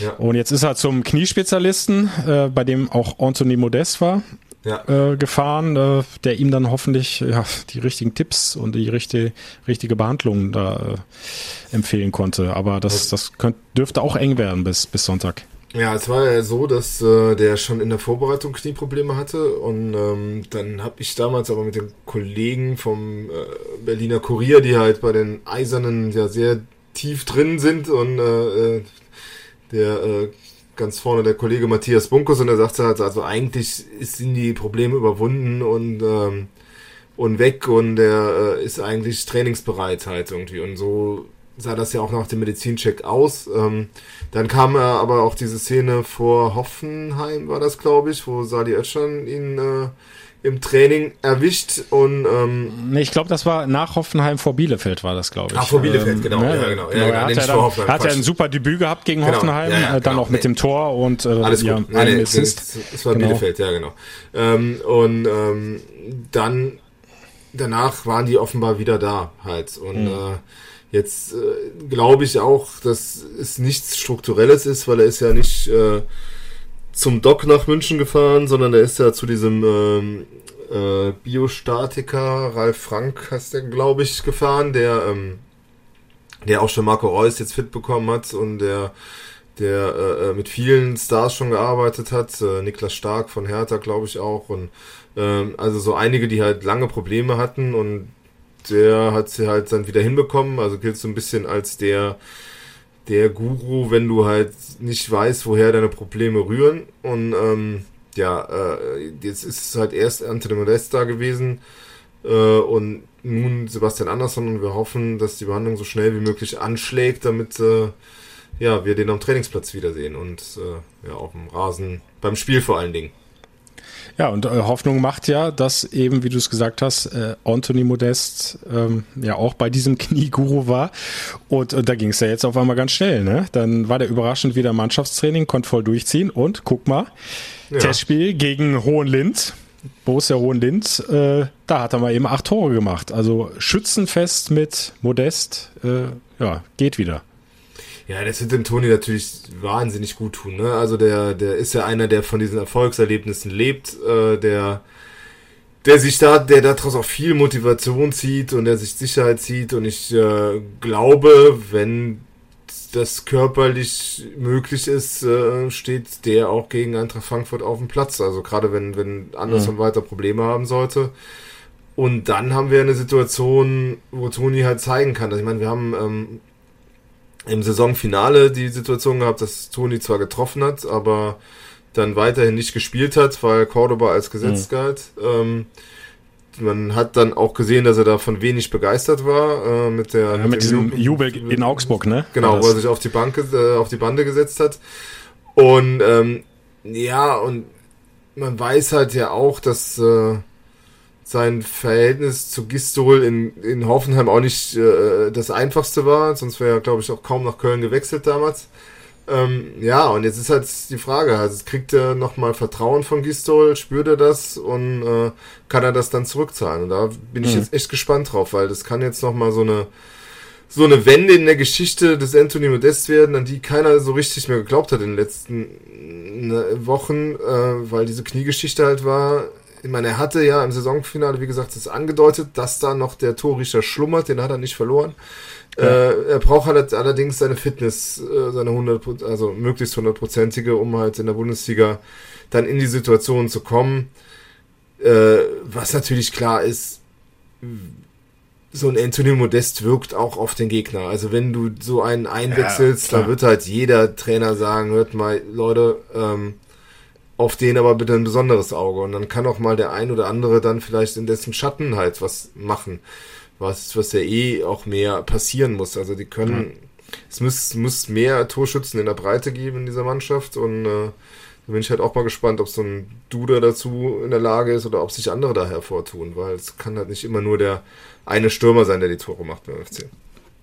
Speaker 2: Ja. Und jetzt ist er zum Kniespezialisten, äh, bei dem auch Anthony Modest war, ja. äh, gefahren, äh, der ihm dann hoffentlich ja, die richtigen Tipps und die richtige, richtige Behandlung da äh, empfehlen konnte. Aber das, das könnt, dürfte auch eng werden bis, bis Sonntag.
Speaker 3: Ja, es war ja so, dass äh, der schon in der Vorbereitung Knieprobleme hatte und ähm, dann habe ich damals aber mit den Kollegen vom äh, Berliner Kurier, die halt bei den Eisernen ja sehr tief drin sind und äh, äh der äh, ganz vorne der Kollege Matthias Bunkus und er sagte halt, also eigentlich sind die Probleme überwunden und ähm, und weg und der äh, ist eigentlich trainingsbereit halt irgendwie. Und so sah das ja auch nach dem Medizincheck aus. Ähm, dann kam er aber auch diese Szene vor Hoffenheim, war das, glaube ich, wo Sadi Özcan ihn äh, im Training erwischt und ähm,
Speaker 2: nee, ich glaube, das war nach Hoffenheim vor Bielefeld war das, glaube ich.
Speaker 3: Ach, vor Bielefeld, ähm, genau. Ne? Ja, genau. Ja, genau.
Speaker 2: Er hat, ja dann, hat er ein super Debüt gehabt gegen genau. Hoffenheim, ja, ja, äh, dann genau. auch mit dem Tor und
Speaker 3: äh, Alles ja, gut. Nein, nee, es, es war genau. Bielefeld, ja genau. Ähm, und ähm, dann danach waren die offenbar wieder da halt und mhm. äh, Jetzt äh, glaube ich auch, dass es nichts Strukturelles ist, weil er ist ja nicht äh, zum Doc nach München gefahren, sondern er ist ja zu diesem ähm, äh, Biostatiker Ralf Frank, heißt der, glaube ich, gefahren, der, ähm, der auch schon Marco Reus jetzt fit bekommen hat und der der äh, mit vielen Stars schon gearbeitet hat, äh, Niklas Stark von Hertha, glaube ich auch und ähm, also so einige, die halt lange Probleme hatten und der hat sie halt dann wieder hinbekommen. Also gilt so ein bisschen als der, der Guru, wenn du halt nicht weißt, woher deine Probleme rühren. Und ähm, ja, äh, jetzt ist es halt erst Anthony Modest da gewesen äh, und nun Sebastian Andersson und wir hoffen, dass die Behandlung so schnell wie möglich anschlägt, damit äh, ja, wir den am Trainingsplatz wiedersehen und äh, ja, auf dem Rasen beim Spiel vor allen Dingen.
Speaker 2: Ja, und äh, Hoffnung macht ja, dass eben, wie du es gesagt hast, äh, Anthony Modest ähm, ja auch bei diesem Knieguru war. Und, und da ging es ja jetzt auf einmal ganz schnell. Ne? Dann war der überraschend wieder Mannschaftstraining, konnte voll durchziehen und guck mal, ja. Testspiel gegen Hohenlind. Borussia Hohenlind, äh, da hat er mal eben acht Tore gemacht. Also schützenfest mit Modest, äh, ja, geht wieder.
Speaker 3: Ja, das wird dem Toni natürlich wahnsinnig gut tun. Ne? Also der, der ist ja einer, der von diesen Erfolgserlebnissen lebt, äh, der, der sich da, der daraus auch viel Motivation zieht und der sich Sicherheit zieht. Und ich äh, glaube, wenn das körperlich möglich ist, äh, steht der auch gegen Eintracht Frankfurt auf dem Platz. Also gerade wenn, wenn Anderson mhm. weiter Probleme haben sollte. Und dann haben wir eine Situation, wo Toni halt zeigen kann. Also ich meine, wir haben ähm, im Saisonfinale die Situation gehabt, dass Toni zwar getroffen hat, aber dann weiterhin nicht gespielt hat, weil Cordoba als gesetzt mhm. galt. Ähm, man hat dann auch gesehen, dass er davon wenig begeistert war äh, mit der
Speaker 2: ja, mit, mit diesem Jubel in Augsburg, ne?
Speaker 3: Genau, wo er sich auf die Bank äh, auf die Bande gesetzt hat. Und ähm, ja, und man weiß halt ja auch, dass äh, sein Verhältnis zu Gistol in, in Hoffenheim auch nicht äh, das einfachste war, sonst wäre er, glaube ich, auch kaum nach Köln gewechselt damals. Ähm, ja, und jetzt ist halt die Frage, also kriegt er nochmal Vertrauen von Gistol, spürt er das und äh, kann er das dann zurückzahlen? Und da bin ich mhm. jetzt echt gespannt drauf, weil das kann jetzt nochmal so eine so eine Wende in der Geschichte des Anthony Modest werden, an die keiner so richtig mehr geglaubt hat in den letzten äh, Wochen, äh, weil diese Kniegeschichte halt war. Ich meine, er hatte ja im Saisonfinale, wie gesagt, das angedeutet, dass da noch der Torrichter schlummert, den hat er nicht verloren. Ja. Äh, er braucht halt allerdings seine Fitness, äh, seine 100, also möglichst hundertprozentige, um halt in der Bundesliga dann in die Situation zu kommen. Äh, was natürlich klar ist, so ein Anthony Modest wirkt auch auf den Gegner. Also wenn du so einen einwechselst, ja, dann wird halt jeder Trainer sagen, hört mal, Leute, ähm, auf den aber bitte ein besonderes Auge. Und dann kann auch mal der ein oder andere dann vielleicht in dessen Schatten halt was machen was, was ja eh auch mehr passieren muss. Also die können, mhm. es muss, muss mehr Torschützen in der Breite geben in dieser Mannschaft und äh, da bin ich halt auch mal gespannt, ob so ein Duder dazu in der Lage ist oder ob sich andere da hervortun, weil es kann halt nicht immer nur der eine Stürmer sein, der die Tore macht beim FC.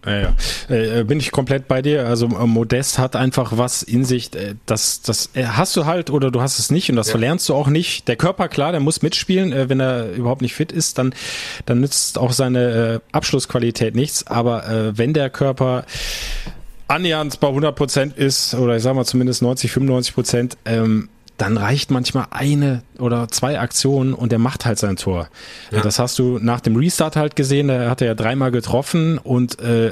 Speaker 2: Ja, ja. Äh, bin ich komplett bei dir. Also äh, Modest hat einfach was in sich, äh, das, das äh, hast du halt oder du hast es nicht und das ja. verlernst du auch nicht. Der Körper, klar, der muss mitspielen. Äh, wenn er überhaupt nicht fit ist, dann, dann nützt auch seine äh, Abschlussqualität nichts. Aber äh, wenn der Körper annähernd bei 100 Prozent ist oder ich sag mal zumindest 90, 95 Prozent, ähm, dann reicht manchmal eine oder zwei Aktionen und der macht halt sein Tor. Ja. Das hast du nach dem Restart halt gesehen, da hat er ja dreimal getroffen und äh,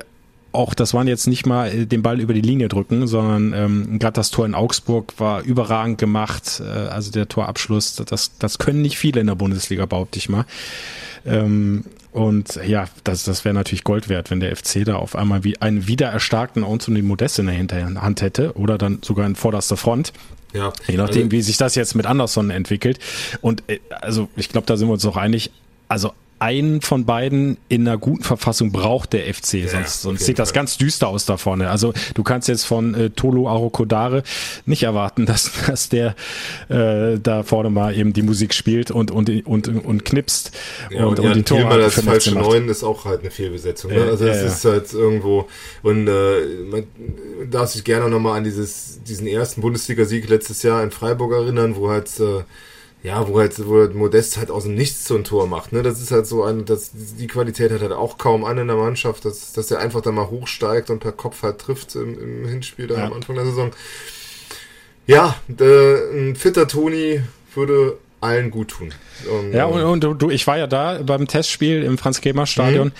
Speaker 2: auch das waren jetzt nicht mal äh, den Ball über die Linie drücken, sondern ähm, gerade das Tor in Augsburg war überragend gemacht. Äh, also der Torabschluss, das, das können nicht viele in der Bundesliga, behaupte ich mal. Ähm, und ja, das, das wäre natürlich Gold wert, wenn der FC da auf einmal wie einen wiedererstarkten Anthony Modest in der Hinterhand hätte oder dann sogar in vorderster Front. Ja. Je nachdem, also, wie sich das jetzt mit Anderson entwickelt. Und äh, also ich glaube, da sind wir uns auch einig. Also einen von beiden in einer guten Verfassung braucht der FC, ja, sonst, sonst sieht das ganz düster aus da vorne. Also du kannst jetzt von äh, Tolo Arokodare nicht erwarten, dass, dass der äh, da vorne mal eben die Musik spielt und und und, und knipst
Speaker 3: ja, und, und, und die Tore Thielmann als falsche Neun ist auch halt eine Fehlbesetzung. Ne? also es ist halt irgendwo und äh, man darf sich gerne nochmal an dieses diesen ersten Bundesliga-Sieg letztes Jahr in Freiburg erinnern, wo halt äh, ja, wo halt, wo halt Modest halt aus dem Nichts so ein Tor macht, ne? Das ist halt so ein, das, die Qualität hat halt auch kaum an in der Mannschaft, dass, dass er einfach da mal hochsteigt und per Kopf halt trifft im, im Hinspiel da ja. am Anfang der Saison. Ja, der, ein fitter Toni würde allen gut tun.
Speaker 2: Und, ja, und, und du, ich war ja da beim Testspiel im Franz-Gemer-Stadion. Mhm.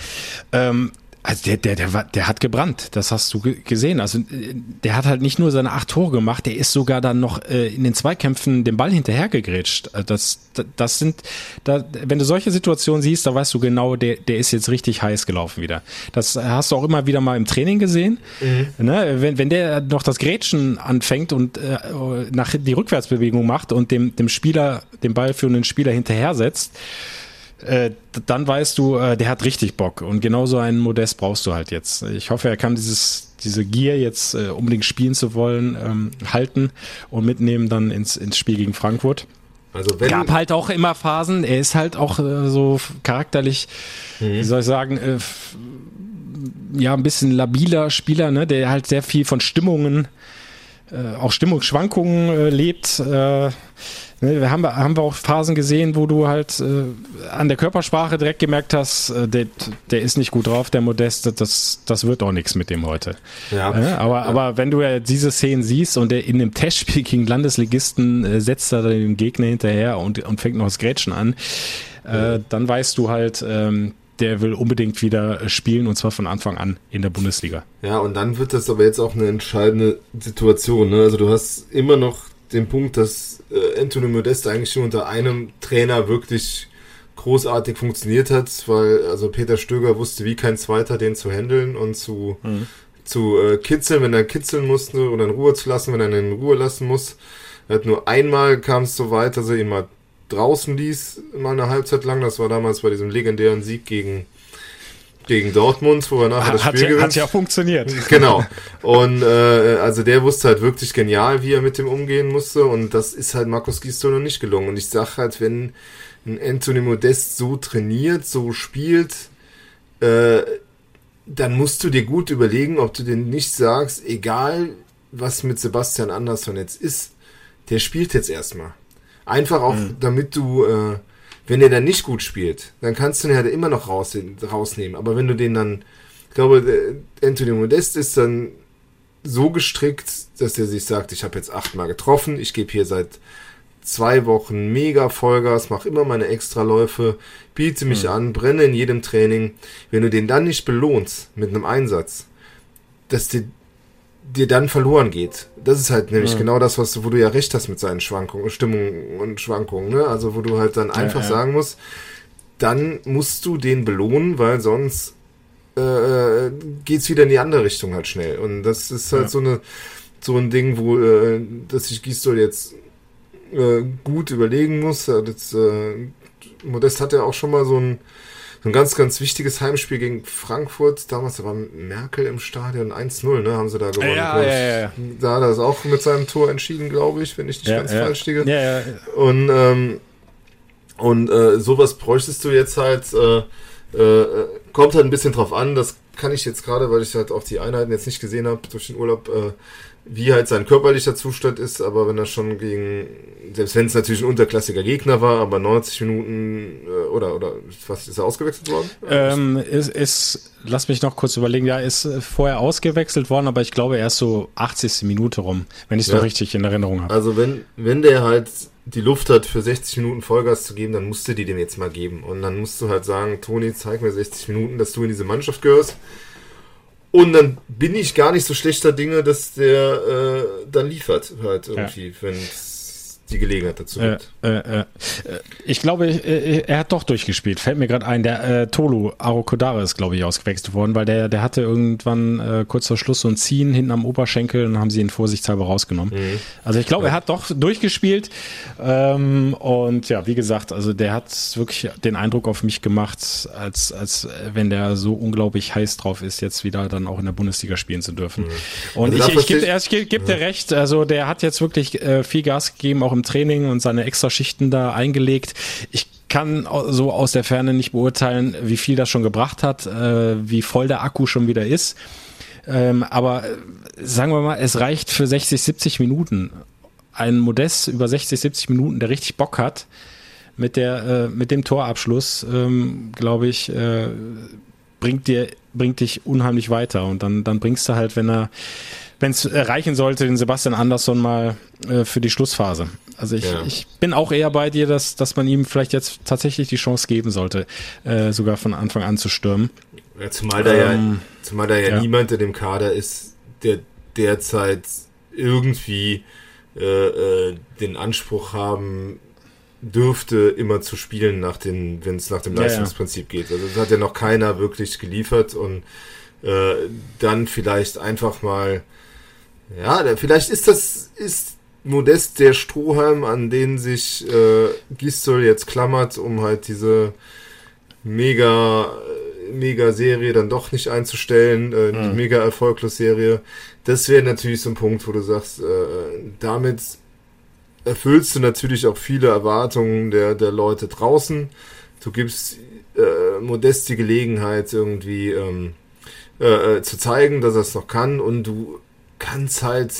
Speaker 2: Ähm, also der, der, der, der hat gebrannt, das hast du gesehen. Also äh, der hat halt nicht nur seine acht Tore gemacht, der ist sogar dann noch äh, in den Zweikämpfen den Ball hinterhergegrätscht. Äh, das, das sind, da, wenn du solche Situationen siehst, da weißt du genau, der, der ist jetzt richtig heiß gelaufen wieder. Das hast du auch immer wieder mal im Training gesehen. Mhm. Ne? Wenn, wenn der noch das Grätschen anfängt und äh, nach die Rückwärtsbewegung macht und dem, dem Spieler, dem ballführenden Spieler hinterher setzt, äh, dann weißt du, äh, der hat richtig Bock. Und genauso einen Modest brauchst du halt jetzt. Ich hoffe, er kann dieses, diese Gier jetzt äh, unbedingt spielen zu wollen, ähm, halten und mitnehmen dann ins, ins Spiel gegen Frankfurt. Also wenn gab halt auch immer Phasen. Er ist halt auch äh, so charakterlich, mhm. wie soll ich sagen, äh, ja ein bisschen labiler Spieler, ne, der halt sehr viel von Stimmungen äh, auch Stimmungsschwankungen äh, lebt. Ne, wir haben, haben wir auch Phasen gesehen, wo du halt äh, an der Körpersprache direkt gemerkt hast, äh, der, der ist nicht gut drauf, der Modeste, das, das wird auch nichts mit dem heute. Ja. Äh, aber, ja. aber wenn du ja diese Szenen siehst und der in dem Testspiel gegen Landesligisten äh, setzt er den Gegner hinterher und, und fängt noch das Grätschen an, äh, dann weißt du halt, ähm, der will unbedingt wieder spielen und zwar von Anfang an in der Bundesliga.
Speaker 3: Ja, und dann wird das aber jetzt auch eine entscheidende Situation. Ne? Also du hast immer noch den Punkt, dass äh, Anthony Modest eigentlich schon unter einem Trainer wirklich großartig funktioniert hat, weil also Peter Stöger wusste wie kein Zweiter den zu handeln und zu, mhm. zu äh, kitzeln, wenn er kitzeln musste oder in Ruhe zu lassen, wenn er ihn in Ruhe lassen muss. Er hat nur einmal kam es so weit, dass er ihn mal draußen ließ, mal eine Halbzeit lang. Das war damals bei diesem legendären Sieg gegen gegen Dortmund, wo er nachher das
Speaker 2: Spiel
Speaker 3: ja, gewinnt.
Speaker 2: Hat ja funktioniert.
Speaker 3: Genau. Und äh, also der wusste halt wirklich genial, wie er mit dem umgehen musste. Und das ist halt Markus Gisdol noch nicht gelungen. Und ich sag halt, wenn ein Anthony Modest so trainiert, so spielt, äh, dann musst du dir gut überlegen, ob du den nicht sagst, egal was mit Sebastian Andersson jetzt ist, der spielt jetzt erstmal. Einfach auch, mhm. damit du äh, wenn er dann nicht gut spielt, dann kannst du ihn halt immer noch raus, rausnehmen. Aber wenn du den dann, ich glaube, Anthony Modest ist dann so gestrickt, dass er sich sagt, ich habe jetzt achtmal getroffen, ich gebe hier seit zwei Wochen mega Vollgas, mache immer meine Extraläufe, biete mich mhm. an, brenne in jedem Training. Wenn du den dann nicht belohnst mit einem Einsatz, dass dir dir dann verloren geht. Das ist halt nämlich ja. genau das, was du, wo du ja recht hast mit seinen Schwankungen, Stimmungen und Schwankungen, ne? Also wo du halt dann einfach ja, ja. sagen musst, dann musst du den belohnen, weil sonst äh, geht's wieder in die andere Richtung halt schnell. Und das ist halt so eine so ein Ding, wo äh, dass sich Gistol jetzt äh, gut überlegen muss. Das, äh, Modest hat ja auch schon mal so ein ein ganz, ganz wichtiges Heimspiel gegen Frankfurt. Damals war Merkel im Stadion 1-0, ne? Haben sie da gewonnen. Ja, ja, ja, Da hat er es auch mit seinem Tor entschieden, glaube ich, wenn ich nicht ganz falsch liege. Ja, ja. Und, ähm, und äh, sowas bräuchtest du jetzt halt, äh, äh, kommt halt ein bisschen drauf an, das kann ich jetzt gerade, weil ich halt auch die Einheiten jetzt nicht gesehen habe durch den Urlaub, äh, wie halt sein körperlicher Zustand ist, aber wenn er schon gegen, selbst wenn es natürlich ein unterklassiger Gegner war, aber 90 Minuten äh, oder oder was ist er ausgewechselt worden?
Speaker 2: Ähm, ist, ist, lass mich noch kurz überlegen, ja, ist äh, vorher ausgewechselt worden, aber ich glaube erst so 80. Minute rum, wenn ich es ja. noch richtig in Erinnerung habe.
Speaker 3: Also wenn, wenn der halt die Luft hat, für 60 Minuten Vollgas zu geben, dann musst du die dem jetzt mal geben. Und dann musst du halt sagen, Toni, zeig mir 60 Minuten, dass du in diese Mannschaft gehörst. Und dann bin ich gar nicht so schlechter Dinge, dass der äh, dann liefert, halt irgendwie, ja. Die Gelegenheit dazu
Speaker 2: gibt. Äh, äh, äh, ich glaube, äh, er hat doch durchgespielt. Fällt mir gerade ein, der äh, Tolu Arokodare ist, glaube ich, ausgewechselt worden, weil der, der hatte irgendwann äh, kurz vor Schluss so ein Ziehen hinten am Oberschenkel und haben sie ihn vorsichtshalber rausgenommen. Mhm. Also ich glaube, ja. er hat doch durchgespielt. Ähm, und ja, wie gesagt, also der hat wirklich den Eindruck auf mich gemacht, als, als wenn der so unglaublich heiß drauf ist, jetzt wieder dann auch in der Bundesliga spielen zu dürfen. Mhm. Und also ich, ich gebe ich geb, geb dir recht, also der hat jetzt wirklich äh, viel Gas gegeben, auch im Training und seine Extraschichten da eingelegt. Ich kann so aus der Ferne nicht beurteilen, wie viel das schon gebracht hat, äh, wie voll der Akku schon wieder ist. Ähm, aber äh, sagen wir mal, es reicht für 60, 70 Minuten. Ein Modest über 60, 70 Minuten, der richtig Bock hat, mit der, äh, mit dem Torabschluss, ähm, glaube ich, bringt dir, bringt dich unheimlich weiter. Und dann, dann bringst du halt, wenn er, wenn es reichen sollte, den Sebastian Andersson mal äh, für die Schlussphase. Also ich, ja. ich bin auch eher bei dir, dass, dass man ihm vielleicht jetzt tatsächlich die Chance geben sollte, äh, sogar von Anfang an zu stürmen.
Speaker 3: Ja, zumal da ähm, ja, zumal da ja, ja, niemand in dem Kader ist, der derzeit irgendwie äh, äh, den Anspruch haben dürfte, immer zu spielen, nach den, wenn es nach dem Leistungsprinzip geht. Also das hat ja noch keiner wirklich geliefert und äh, dann vielleicht einfach mal ja, vielleicht ist das, ist Modest der Strohhalm, an den sich äh, Gistol jetzt klammert, um halt diese mega, mega Serie dann doch nicht einzustellen, äh, mhm. die mega erfolglos Serie. Das wäre natürlich so ein Punkt, wo du sagst, äh, damit erfüllst du natürlich auch viele Erwartungen der, der Leute draußen. Du gibst äh, Modest die Gelegenheit, irgendwie ähm, äh, äh zu zeigen, dass er es noch kann und du kannst halt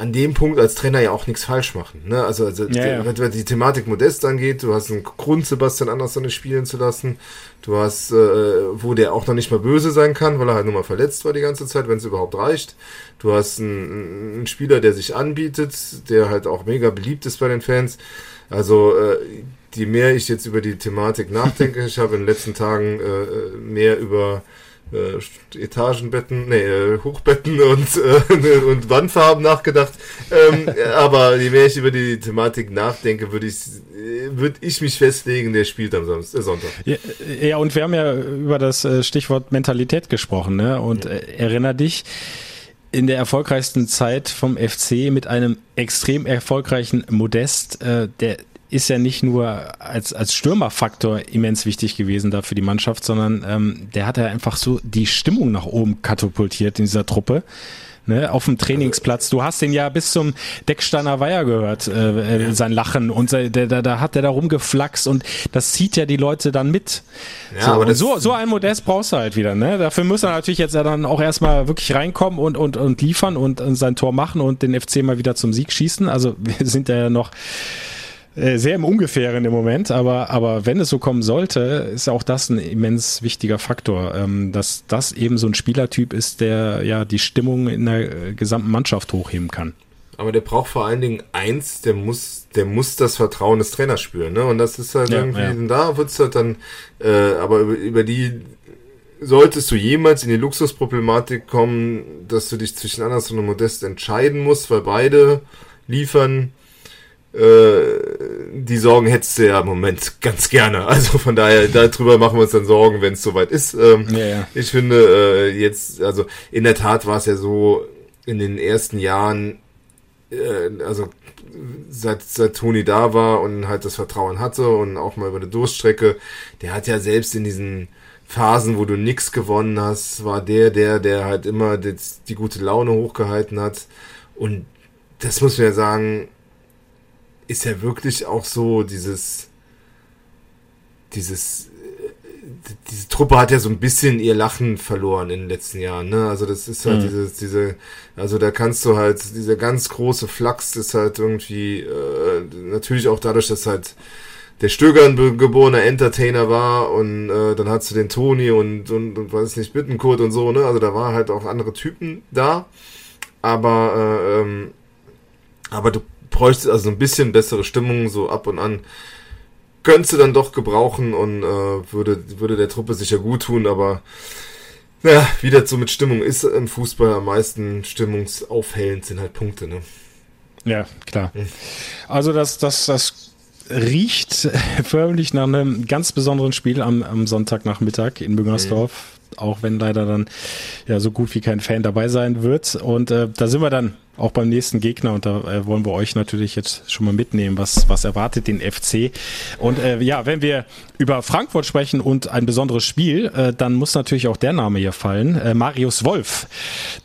Speaker 3: an dem Punkt als Trainer ja auch nichts falsch machen. Ne? Also, also
Speaker 2: ja, ja.
Speaker 3: wenn die Thematik Modest angeht, du hast einen Grund, Sebastian Andersson nicht spielen zu lassen. Du hast, äh, wo der auch noch nicht mal böse sein kann, weil er halt nur mal verletzt war die ganze Zeit, wenn es überhaupt reicht. Du hast einen, einen, Spieler, der sich anbietet, der halt auch mega beliebt ist bei den Fans. Also äh, je mehr ich jetzt über die Thematik nachdenke, ich habe in den letzten Tagen äh, mehr über äh, Etagenbetten, nee, äh, Hochbetten und, äh, und Wandfarben nachgedacht. Ähm, aber je mehr ich über die Thematik nachdenke, würde ich, würde ich mich festlegen, der spielt am Samstag, äh, Sonntag.
Speaker 2: Ja, ja, und wir haben ja über das äh, Stichwort Mentalität gesprochen, ne? Und ja. äh, erinner dich, in der erfolgreichsten Zeit vom FC mit einem extrem erfolgreichen Modest, äh, der ist ja nicht nur als, als Stürmerfaktor immens wichtig gewesen da für die Mannschaft, sondern ähm, der hat ja einfach so die Stimmung nach oben katapultiert in dieser Truppe. Ne, auf dem Trainingsplatz. Du hast den ja bis zum Decksteiner Weiher gehört, äh, ja. sein Lachen und da, hat der da rumgeflaxt und das zieht ja die Leute dann mit. Ja, so, aber so, so ein Modest brauchst du halt wieder. Ne? Dafür muss er natürlich jetzt ja dann auch erstmal wirklich reinkommen und, und, und liefern und, und sein Tor machen und den FC mal wieder zum Sieg schießen. Also wir sind ja noch äh, sehr im Ungefähren im Moment, aber, aber wenn es so kommen sollte, ist auch das ein immens wichtiger Faktor, ähm, dass das eben so ein Spielertyp ist, der ja die Stimmung in der äh, gesamten Mannschaft hochheben kann.
Speaker 3: Aber der braucht vor allen Dingen eins, der muss, der muss das Vertrauen des Trainers spüren, ne? Und das ist halt ja, irgendwie, ja. da wird's halt dann, äh, aber über, über die solltest du jemals in die Luxusproblematik kommen, dass du dich zwischen Anderson und Modest entscheiden musst, weil beide liefern, die Sorgen hättest du ja im Moment ganz gerne. Also von daher, darüber machen wir uns dann Sorgen, wenn es soweit ist. Ähm, ja, ja. Ich finde äh, jetzt, also in der Tat war es ja so in den ersten Jahren, äh, also seit, seit Toni da war und halt das Vertrauen hatte und auch mal über eine Durststrecke, der hat ja selbst in diesen Phasen, wo du nix gewonnen hast, war der, der, der halt immer die, die gute Laune hochgehalten hat. Und das muss man ja sagen, ist ja wirklich auch so dieses, dieses, diese Truppe hat ja so ein bisschen ihr Lachen verloren in den letzten Jahren, ne? Also das ist halt mhm. dieses, diese, also da kannst du halt, dieser ganz große Flachs ist halt irgendwie, äh, natürlich auch dadurch, dass halt der Stöger ein geborener Entertainer war und äh, dann hast du den Toni und, und, und weiß nicht, Bittenkurt und so, ne? Also da waren halt auch andere Typen da. Aber äh, ähm, aber du bräuchte also ein bisschen bessere Stimmung, so ab und an. Könntest du dann doch gebrauchen und äh, würde, würde der Truppe sicher gut tun, aber naja, wie das so mit Stimmung ist im Fußball, am meisten stimmungsaufhellend sind halt Punkte, ne?
Speaker 2: Ja, klar. Also das, das, das riecht förmlich nach einem ganz besonderen Spiel am, am Sonntagnachmittag in Müngersdorf. Mhm. Auch wenn leider dann ja so gut wie kein Fan dabei sein wird. Und äh, da sind wir dann auch beim nächsten Gegner. Und da äh, wollen wir euch natürlich jetzt schon mal mitnehmen, was, was erwartet den FC. Und äh, ja, wenn wir über Frankfurt sprechen und ein besonderes Spiel, äh, dann muss natürlich auch der Name hier fallen. Äh, Marius Wolf.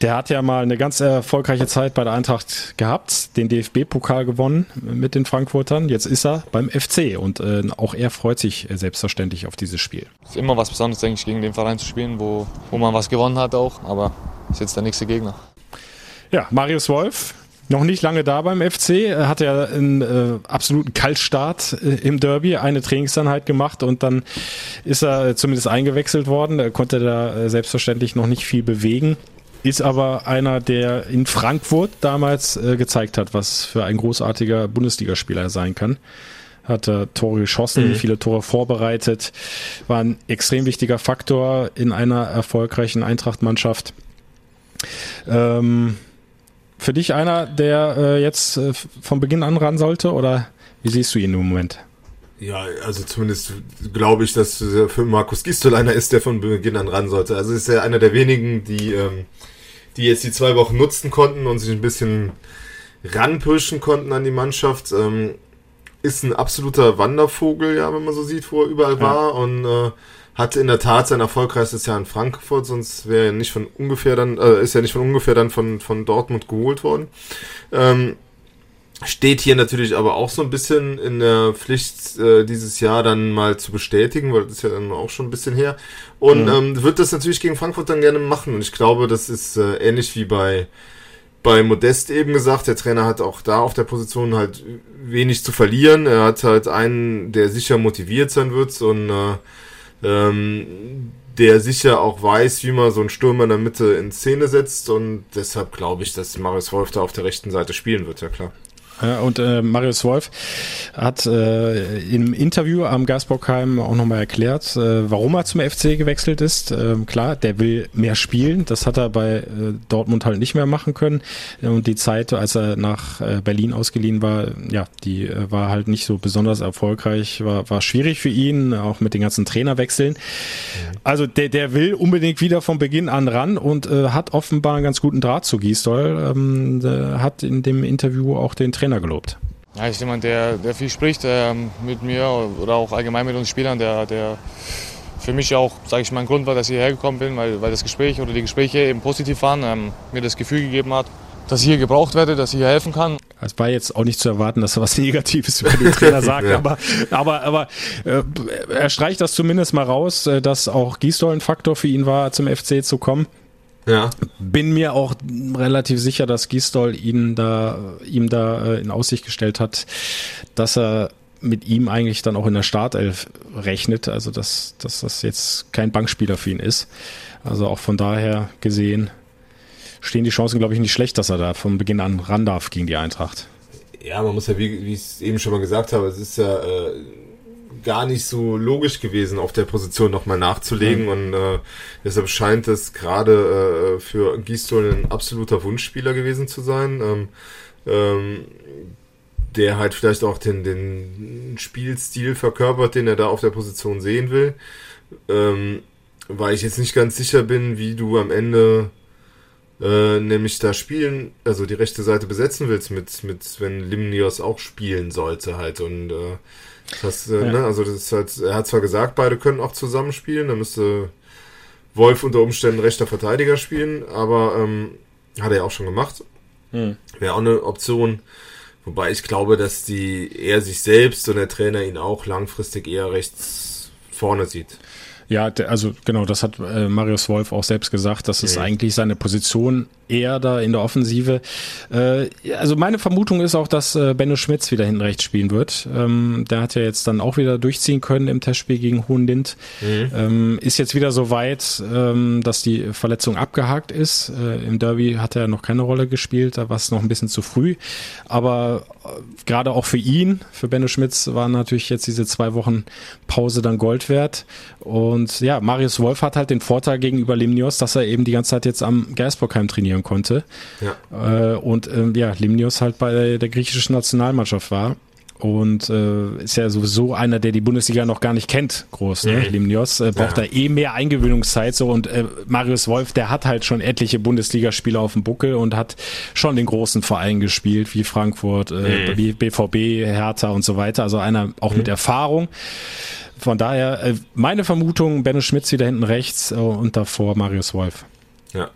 Speaker 2: Der hat ja mal eine ganz erfolgreiche Zeit bei der Eintracht gehabt, den DFB-Pokal gewonnen mit den Frankfurtern. Jetzt ist er beim FC und äh, auch er freut sich selbstverständlich auf dieses Spiel.
Speaker 5: Es ist immer was Besonderes, denke ich, gegen den Verein zu spielen, wo, wo man was gewonnen hat auch, aber ist jetzt der nächste Gegner.
Speaker 2: Ja, Marius Wolf, noch nicht lange da beim FC, hat ja einen äh, absoluten Kaltstart äh, im Derby, eine Trainingseinheit gemacht und dann ist er zumindest eingewechselt worden, er konnte da äh, selbstverständlich noch nicht viel bewegen. Ist aber einer, der in Frankfurt damals äh, gezeigt hat, was für ein großartiger Bundesligaspieler er sein kann. Hat er Tore geschossen, mhm. viele Tore vorbereitet, war ein extrem wichtiger Faktor in einer erfolgreichen Eintrachtmannschaft. Ähm, für dich einer, der äh, jetzt äh, von Beginn an ran sollte oder wie siehst du ihn im Moment?
Speaker 3: Ja, also zumindest glaube ich, dass für Markus Gistol einer ist, der von Beginn an ran sollte. Also ist er einer der wenigen, die, ähm, die jetzt die zwei Wochen nutzen konnten und sich ein bisschen ranpirschen konnten an die Mannschaft. Ähm, ist ein absoluter Wandervogel, ja, wenn man so sieht, wo er überall ja. war und äh, hatte in der Tat sein erfolgreichstes Jahr in Frankfurt, sonst wäre er nicht von ungefähr dann, äh, ist er nicht von ungefähr dann von, von Dortmund geholt worden. Ähm, steht hier natürlich aber auch so ein bisschen in der Pflicht, äh, dieses Jahr dann mal zu bestätigen, weil das ist ja dann auch schon ein bisschen her. Und mhm. ähm, wird das natürlich gegen Frankfurt dann gerne machen. Und ich glaube, das ist äh, ähnlich wie bei bei Modest eben gesagt, der Trainer hat auch da auf der Position halt wenig zu verlieren. Er hat halt einen, der sicher motiviert sein wird und äh, ähm, der sicher auch weiß, wie man so einen Sturm in der Mitte in Szene setzt und deshalb glaube ich, dass Marius Wolf da auf der rechten Seite spielen wird, ja klar.
Speaker 2: Und äh, Marius Wolf hat äh, im Interview am Geisbockheim auch nochmal erklärt, äh, warum er zum FC gewechselt ist. Ähm, klar, der will mehr spielen. Das hat er bei äh, Dortmund halt nicht mehr machen können. Und die Zeit, als er nach äh, Berlin ausgeliehen war, ja, die äh, war halt nicht so besonders erfolgreich, war, war schwierig für ihn, auch mit den ganzen Trainerwechseln. Also der, der will unbedingt wieder von Beginn an ran und äh, hat offenbar einen ganz guten Draht zu Gisdol. Ähm, hat in dem Interview auch den Trainer gelobt.
Speaker 5: Ja, ist jemand, der, der viel spricht ähm, mit mir oder auch allgemein mit uns Spielern, der, der für mich auch, sage ich mal, ein Grund war, dass ich hierher gekommen bin, weil, weil das Gespräch oder die Gespräche eben positiv waren, ähm, mir das Gefühl gegeben hat, dass ich hier gebraucht werde, dass ich hier helfen kann.
Speaker 2: Es war jetzt auch nicht zu erwarten, dass er was Negatives über den Trainer sagt, ja. aber, aber, aber äh, er streicht das zumindest mal raus, äh, dass auch Gisdol ein Faktor für ihn war, zum FC zu kommen. Ja. Bin mir auch relativ sicher, dass Gisdol ihn da, ihm da äh, in Aussicht gestellt hat, dass er mit ihm eigentlich dann auch in der Startelf rechnet, also dass, dass das jetzt kein Bankspieler für ihn ist. Also auch von daher gesehen stehen die Chancen, glaube ich, nicht schlecht, dass er da von Beginn an ran darf gegen die Eintracht.
Speaker 3: Ja, man muss ja, wie, wie ich es eben schon mal gesagt habe, es ist ja äh, gar nicht so logisch gewesen, auf der Position nochmal nachzulegen. Mhm. Und äh, deshalb scheint es gerade äh, für Gistol ein absoluter Wunschspieler gewesen zu sein. Ähm, ähm, der halt vielleicht auch den, den Spielstil verkörpert, den er da auf der Position sehen will. Ähm, weil ich jetzt nicht ganz sicher bin, wie du am Ende äh, nämlich da spielen, also die rechte Seite besetzen willst mit, mit wenn Limnios auch spielen sollte halt und äh, das, äh, ja. ne, also das ist halt, er hat zwar gesagt, beide können auch zusammenspielen, da müsste Wolf unter Umständen rechter Verteidiger spielen, aber ähm, hat er ja auch schon gemacht. Hm. Wäre auch eine Option. Wobei ich glaube, dass die er sich selbst und der Trainer ihn auch langfristig eher rechts vorne sieht.
Speaker 2: Ja, also genau, das hat äh, Marius Wolf auch selbst gesagt, dass es eigentlich seine Position eher da in der Offensive. Äh, also meine Vermutung ist auch, dass äh, Benno Schmitz wieder hinten rechts spielen wird. Ähm, der hat ja jetzt dann auch wieder durchziehen können im Testspiel gegen Hohenlind. Mhm. Ähm, ist jetzt wieder so weit, ähm, dass die Verletzung abgehakt ist. Äh, Im Derby hat er noch keine Rolle gespielt, da war es noch ein bisschen zu früh. Aber äh, gerade auch für ihn, für Benno Schmitz, waren natürlich jetzt diese zwei Wochen Pause dann Gold wert. Und ja, Marius Wolf hat halt den Vorteil gegenüber Limnios, dass er eben die ganze Zeit jetzt am Geisbockheim trainiert trainieren konnte. Ja. Äh, und äh, ja, Limnios halt bei der griechischen Nationalmannschaft war. Und äh, ist ja sowieso einer, der die Bundesliga noch gar nicht kennt, groß, ne? Mhm. Limnios. Äh, braucht ja. da eh mehr Eingewöhnungszeit so und äh, Marius Wolf, der hat halt schon etliche Bundesligaspieler auf dem Buckel und hat schon den großen Vereinen gespielt, wie Frankfurt, äh, mhm. BVB, Hertha und so weiter. Also einer auch mhm. mit Erfahrung. Von daher, äh, meine Vermutung, Benno Schmitz wieder hinten rechts äh, und davor Marius Wolf.
Speaker 3: Ja,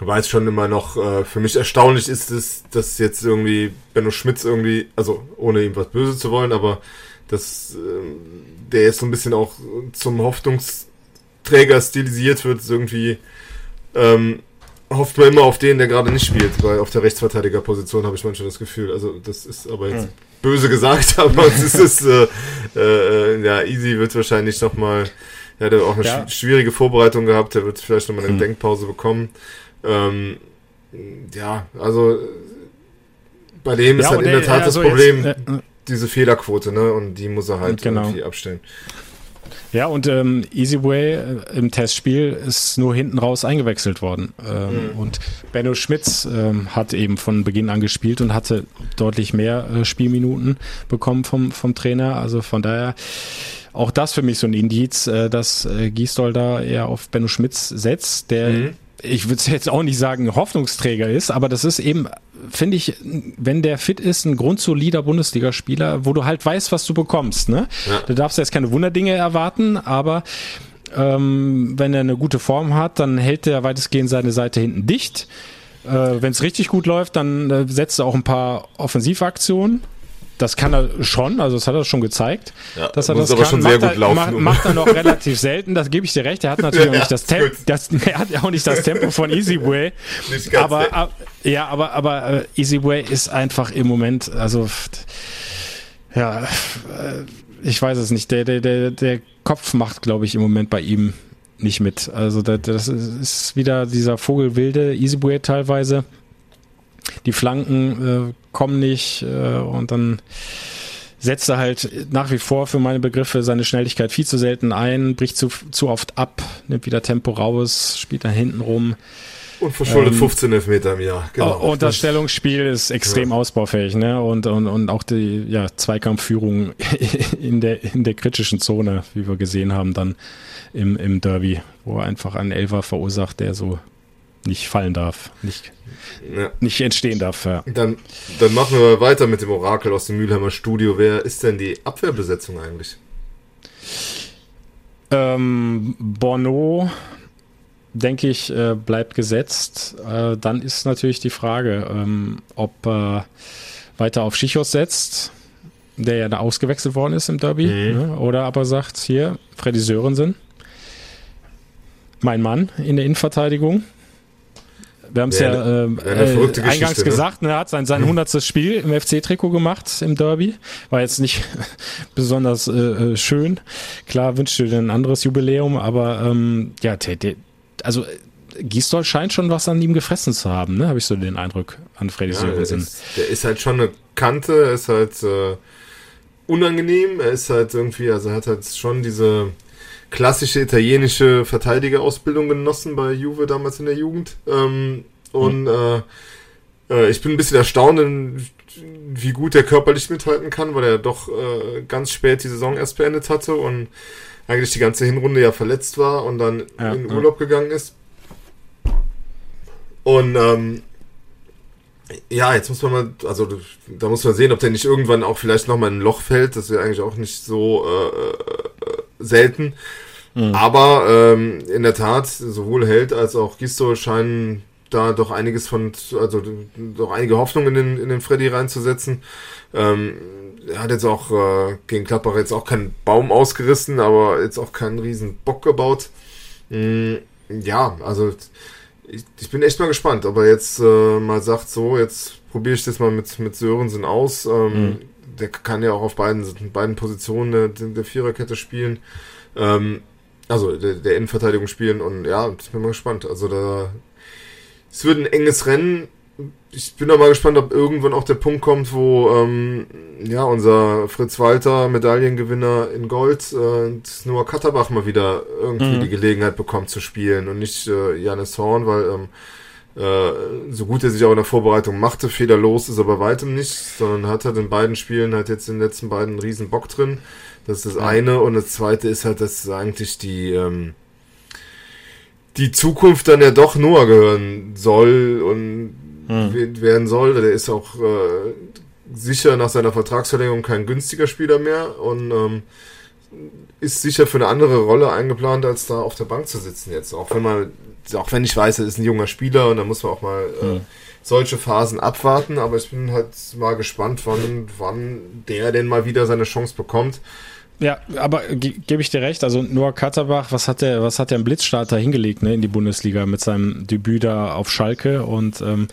Speaker 3: weil es schon immer noch äh, für mich erstaunlich ist, dass, dass jetzt irgendwie Benno Schmitz irgendwie, also ohne ihm was Böse zu wollen, aber dass äh, der jetzt so ein bisschen auch zum Hoffnungsträger stilisiert wird, irgendwie ähm, hofft man immer auf den, der gerade nicht spielt, weil auf der Rechtsverteidigerposition habe ich manchmal das Gefühl. Also das ist aber jetzt hm. böse gesagt, aber es ist äh, äh, ja Easy wird wahrscheinlich noch mal er hat auch eine ja. schwierige Vorbereitung gehabt, er wird vielleicht noch mal eine hm. Denkpause bekommen. Ähm, ja, also bei dem ja, ist halt in der Tat das also Problem, jetzt, äh, diese Fehlerquote, ne? Und die muss er halt genau. irgendwie abstellen.
Speaker 2: Ja, und ähm, Easyway äh, im Testspiel ist nur hinten raus eingewechselt worden. Ähm, mhm. Und Benno Schmitz ähm, hat eben von Beginn an gespielt und hatte deutlich mehr äh, Spielminuten bekommen vom, vom Trainer. Also von daher auch das für mich so ein Indiz, äh, dass äh, Gisdol da eher auf Benno Schmitz setzt, der mhm ich würde jetzt auch nicht sagen, Hoffnungsträger ist, aber das ist eben, finde ich, wenn der fit ist, ein grundsolider Bundesligaspieler, wo du halt weißt, was du bekommst. Ne? Ja. Du darfst jetzt keine Wunderdinge erwarten, aber ähm, wenn er eine gute Form hat, dann hält er weitestgehend seine Seite hinten dicht. Äh, wenn es richtig gut läuft, dann äh, setzt er auch ein paar Offensivaktionen. Das kann er schon, also das hat er schon gezeigt,
Speaker 3: Ja,
Speaker 2: dass er das
Speaker 3: aber
Speaker 2: kann.
Speaker 3: schon
Speaker 2: macht
Speaker 3: sehr gut
Speaker 2: er,
Speaker 3: laufen,
Speaker 2: macht, macht er noch relativ selten, das gebe ich dir recht. Er hat natürlich
Speaker 3: Ja,
Speaker 2: auch nicht das das, er hat auch nicht das Tempo von Easyway. Aber, ab- ja, aber, aber äh, Easyway ist einfach im Moment, also ja, ich weiß es nicht. Der, der, der, der Kopf macht, glaube ich, im Moment bei ihm nicht mit. Also das, das ist wieder dieser Vogelwilde Easyway teilweise. Die Flanken äh, kommen nicht äh, und dann setzt er halt nach wie vor für meine Begriffe seine Schnelligkeit viel zu selten ein, bricht zu, zu oft ab, nimmt wieder Tempo raus, spielt dann hinten rum.
Speaker 3: Und verschuldet
Speaker 2: ähm,
Speaker 3: 15 Elfmeter im Jahr. Genau.
Speaker 2: Und das Stellungsspiel ist extrem ausbaufähig, ne? Und, und, und auch die ja, Zweikampfführung in der, in der kritischen Zone, wie wir gesehen haben, dann im, im Derby, wo er einfach einen Elfer verursacht, der so nicht fallen darf, nicht,
Speaker 3: ja.
Speaker 2: nicht entstehen darf. Ja.
Speaker 3: Dann, dann machen wir mal weiter mit dem Orakel aus dem Mülheimer Studio. Wer ist denn die Abwehrbesetzung eigentlich?
Speaker 2: Ähm, Bono, denke ich, äh, bleibt gesetzt. Äh, dann ist natürlich die Frage, ähm, ob äh, weiter auf Schichos setzt, der ja da ausgewechselt worden ist im Derby,
Speaker 3: Mhm.
Speaker 2: ne? oder aber sagt, hier, Freddy Sörensen, mein Mann in der Innenverteidigung. Wir haben es ja äh,
Speaker 3: eine verrückte
Speaker 2: äh, eingangs
Speaker 3: ne?
Speaker 2: gesagt, ne? er hat sein, sein 100. Spiel im FC-Trikot gemacht im Derby. War jetzt nicht besonders äh, äh, schön. Klar wünschte dir ein anderes Jubiläum, aber ähm, ja, der, der, also Gisdol scheint schon was an ihm gefressen zu haben, ne? Habe ich so den Eindruck an Freddy
Speaker 3: Ja, der,
Speaker 2: Sörensen.
Speaker 3: ist, der ist halt schon eine Kante, er ist halt äh, unangenehm, er ist halt irgendwie, also er hat halt schon diese klassische italienische Verteidigerausbildung genossen bei Juve damals in der Jugend. Ähm, und äh, äh, ich bin ein bisschen erstaunt, wie gut der körperlich mithalten kann, weil er doch äh, ganz spät die Saison erst beendet hatte und eigentlich die ganze Hinrunde ja verletzt war und dann
Speaker 2: Ja,
Speaker 3: in
Speaker 2: ja.
Speaker 3: Urlaub gegangen ist. Und ähm, ja, jetzt muss man mal, also da muss man sehen, ob der nicht irgendwann auch vielleicht nochmal in ein Loch fällt. Das wäre eigentlich auch nicht so äh, selten. Aber ähm, in der Tat, sowohl Held als auch Gisto scheinen da doch einiges von, also doch einige Hoffnungen in den, in den Freddy reinzusetzen. Ähm, er hat jetzt auch äh, gegen Klappbach jetzt auch keinen Baum ausgerissen, aber jetzt auch keinen riesen Bock gebaut. Mm, ja, also ich, ich bin echt mal gespannt, ob er jetzt äh, mal sagt, so, jetzt probiere ich das mal mit, mit Sörensen aus. Ähm, Der kann ja auch auf beiden, beiden Positionen der, der Viererkette spielen. Ähm, also der, der Innenverteidigung spielen und ja, ich bin mal gespannt. Also da es wird ein enges Rennen. Ich bin auch mal gespannt, ob irgendwann auch der Punkt kommt, wo ähm, ja unser Fritz Walter, Medaillengewinner in Gold, äh, und Noah Katterbach mal wieder irgendwie
Speaker 2: Mhm.
Speaker 3: die Gelegenheit bekommt zu spielen und nicht äh, Janis Horn, weil ähm, äh, so gut er sich auch in der Vorbereitung machte, fehlerlos ist er bei weitem nicht, sondern hat halt in beiden Spielen halt jetzt in den letzten beiden einen riesen Bock drin. Das ist das eine und das zweite ist halt, dass eigentlich die ähm, die Zukunft dann ja doch Noah gehören soll und we- werden soll. Der ist auch äh, sicher nach seiner Vertragsverlängerung kein günstiger Spieler mehr und ähm, ist sicher für eine andere Rolle eingeplant, als da auf der Bank zu sitzen jetzt. Auch wenn man, auch wenn ich weiß, er ist ein junger Spieler und da muss man auch mal äh, solche Phasen abwarten, aber ich bin halt mal gespannt, wann, wann der denn mal wieder seine Chance bekommt.
Speaker 2: Ja, aber ge gebe ich dir recht. Also Noah Katterbach, was hat der, was hat der im Blitzstarter hingelegt, ne, in die Bundesliga mit seinem Debüt da auf Schalke und ähm,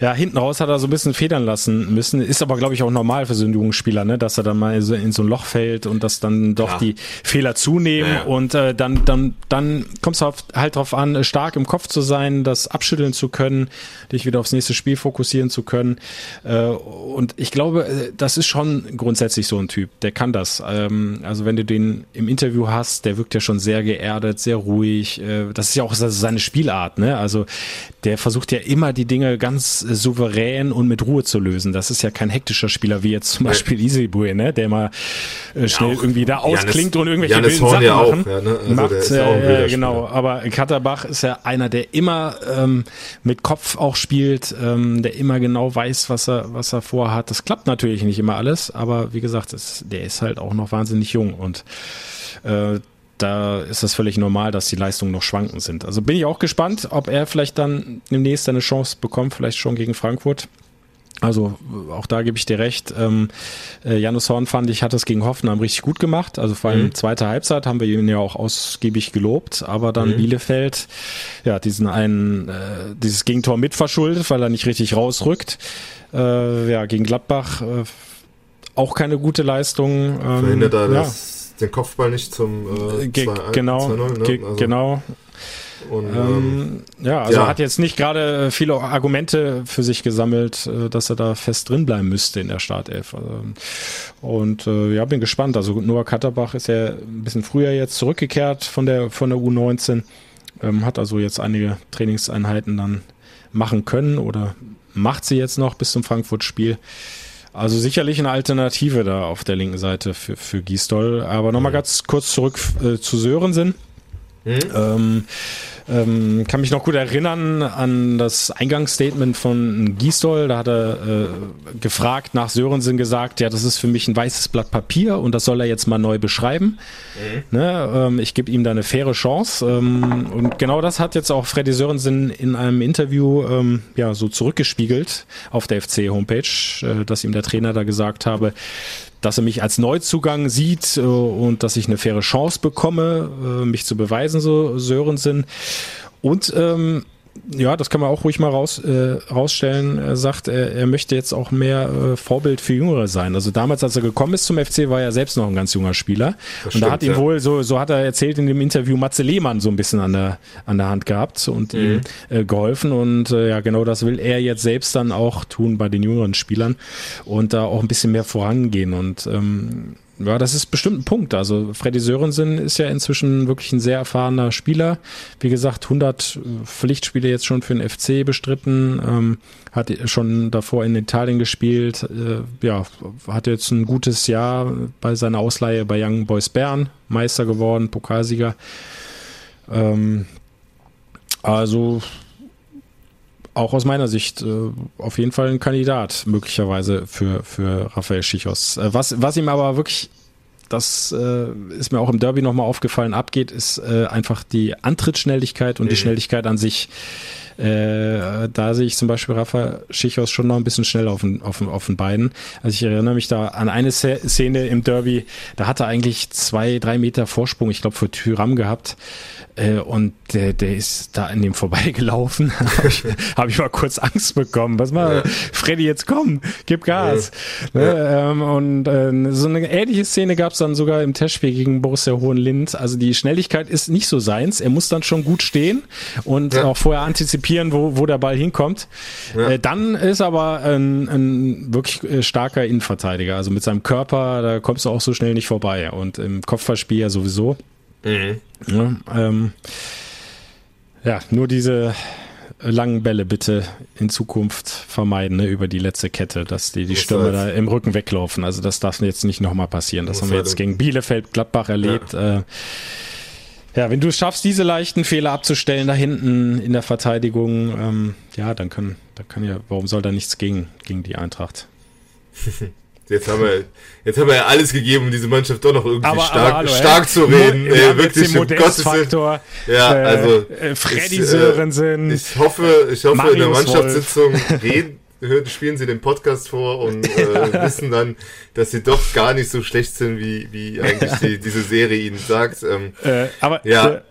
Speaker 2: ja, hinten raus hat er so ein bisschen federn lassen müssen. Ist aber, glaube ich, auch normal für so einen jungen Spieler, ne, dass er dann mal so in so ein Loch fällt und dass dann doch
Speaker 3: Ja.
Speaker 2: die Fehler zunehmen
Speaker 3: Ja.
Speaker 2: und äh, dann, dann, dann kommt es halt drauf an, stark im Kopf zu sein, das abschütteln zu können, dich wieder aufs nächste Spiel fokussieren zu können. Äh, und ich glaube, äh, das ist schon grundsätzlich so ein Typ, der kann das. Ähm, also wenn du den im Interview hast, der wirkt ja schon sehr geerdet, sehr ruhig. Äh, das ist ja auch seine Spielart, ne? Also der versucht ja immer die Dinge ganz äh, souverän und mit Ruhe zu lösen. Das ist ja kein hektischer Spieler wie jetzt zum Beispiel Isibue, ne? Der mal äh, schnell
Speaker 3: auch
Speaker 2: irgendwie da
Speaker 3: Janis-
Speaker 2: ausklingt und irgendwelche
Speaker 3: Janis
Speaker 2: wilden
Speaker 3: Horn
Speaker 2: Sachen
Speaker 3: ja auch,
Speaker 2: machen.
Speaker 3: ja, ne? Also
Speaker 2: Macht,
Speaker 3: ja
Speaker 2: äh, genau. Aber Katterbach ist ja einer, der immer ähm, mit Kopf auch spielt, ähm, der immer genau weiß, was er, was er vorhat. Das klappt natürlich nicht immer alles, aber wie gesagt, es, der ist halt auch noch wahnsinnig jung und äh, da ist das völlig normal, dass die Leistungen noch schwankend sind. Also bin ich auch gespannt, ob er vielleicht dann demnächst eine Chance bekommt, vielleicht schon gegen Frankfurt. Also auch da gebe ich dir recht. Ähm, äh, Janus Horn fand ich, hat es gegen Hoffenheim richtig gut gemacht. Also vor allem mhm. zweite Halbzeit haben wir ihn ja auch ausgiebig gelobt, aber dann mhm. Bielefeld, ja, diesen einen, äh, dieses Gegentor mitverschuldet, weil er nicht richtig rausrückt. Äh, ja, gegen Gladbach äh, auch keine gute Leistung.
Speaker 3: Ähm, Verhindert er ja. das, den Kopfball nicht zum äh, 2,
Speaker 2: genau, 2 ne? also genau. Und, ähm, ähm, ja, also ja. hat jetzt nicht gerade viele Argumente für sich gesammelt, äh, dass er da fest drin bleiben müsste in der Startelf. Ähm, und äh, ja, bin gespannt. Also Noah Katterbach ist ja ein bisschen früher jetzt zurückgekehrt von der von der U19, ähm, hat also jetzt einige Trainingseinheiten dann machen können oder macht sie jetzt noch bis zum Frankfurt-Spiel. Also sicherlich eine Alternative da auf der linken Seite für, für Gisdol. Aber nochmal mhm. ganz kurz zurück äh, zu Sörensen. Mhm. Ähm, ähm, kann mich noch gut erinnern an das Eingangsstatement von Giesdoll. Da hat er äh, gefragt nach Sörensen gesagt, ja, das ist für mich ein weißes Blatt Papier und das soll er jetzt mal neu beschreiben. Mhm. Ne, ähm, ich gebe ihm da eine faire Chance. Ähm, und genau das hat jetzt auch Freddy Sörensen in einem Interview ähm, ja so zurückgespiegelt auf der FC-Homepage, äh, dass ihm der Trainer da gesagt habe, dass er mich als Neuzugang sieht äh, und dass ich eine faire Chance bekomme, äh, mich zu beweisen, so Sörensen. Und ähm, ja, das kann man auch ruhig mal raus, äh, rausstellen. Er sagt, er, er möchte jetzt auch mehr äh, Vorbild für Jüngere sein. Also damals, als er gekommen ist zum FC, war er selbst noch ein ganz junger Spieler. Das und stimmt, da hat ihm ja. wohl, so, so hat er erzählt in dem Interview, Matze Lehmann so ein bisschen an der, an der Hand gehabt und mhm. ihm äh, geholfen. Und äh, ja, genau das will er jetzt selbst dann auch tun bei den jüngeren Spielern und da auch ein bisschen mehr vorangehen. Und ähm, ja, das ist bestimmt ein Punkt. Also Freddy Sörensen ist ja inzwischen wirklich ein sehr erfahrener Spieler. Wie gesagt, 100 äh, Pflichtspiele jetzt schon für den FC bestritten, ähm, hat schon davor in Italien gespielt. Äh, ja, hat jetzt ein gutes Jahr bei seiner Ausleihe bei Young Boys Bern, Meister geworden, Pokalsieger. Ähm, also auch aus meiner Sicht äh, auf jeden Fall ein Kandidat möglicherweise für, für Rafael Schichos. Äh, was, was ihm aber wirklich, das äh, ist mir auch im Derby nochmal aufgefallen, abgeht, ist äh, einfach die Antrittsschnelligkeit und mhm. die Schnelligkeit an sich. Äh, da sehe ich zum Beispiel Rafa Schichos schon noch ein bisschen schnell auf den, auf, den, auf den Beinen. Also ich erinnere mich da an eine Szene im Derby, da hat er eigentlich zwei, drei Meter Vorsprung, ich glaube, für Tyram gehabt. Äh, und der, der ist da an dem vorbeigelaufen. Habe ich, hab ich mal kurz Angst bekommen. Was mal, ja. Freddy, jetzt komm, gib Gas. Ja. Ne, ähm, und äh, so eine ähnliche Szene gab es dann sogar im Testspiel gegen Borussia Hohenlind. Also die Schnelligkeit ist nicht so seins. Er muss dann schon gut stehen und ja. auch vorher antizipieren, wo, wo der Ball hinkommt. Äh, dann ist aber ein, ein wirklich äh, starker Innenverteidiger. Also mit seinem Körper, da kommst du auch so schnell nicht vorbei. Und im Kopfballspiel ja sowieso. Mhm. Ja, ähm, ja, nur diese langen Bälle bitte in Zukunft vermeiden, ne, über die letzte Kette, dass die, die Stürmer da im Rücken weglaufen. Also das darf jetzt nicht nochmal passieren. Das haben wir jetzt gegen Bielefeld, Gladbach erlebt. Ja. Äh, ja, wenn du es schaffst, diese leichten Fehler abzustellen da hinten in der Verteidigung, ähm, ja, dann kann, dann kann ja, warum soll da nichts gegen, gegen die Eintracht?
Speaker 3: Jetzt haben wir, jetzt haben wir ja alles gegeben, um diese Mannschaft doch noch irgendwie aber, stark, aber hallo, stark zu reden.
Speaker 2: Mo äh, wirklich im Gottes
Speaker 3: Ja, also
Speaker 2: äh, Freddy ich, Sörensen.
Speaker 3: Äh, ich hoffe, ich hoffe Marius in der Mannschaftssitzung reden, spielen sie den Podcast vor und äh, wissen dann, dass sie doch gar nicht so schlecht sind, wie, wie eigentlich die, diese Serie ihnen sagt. Ähm,
Speaker 2: äh, aber ja.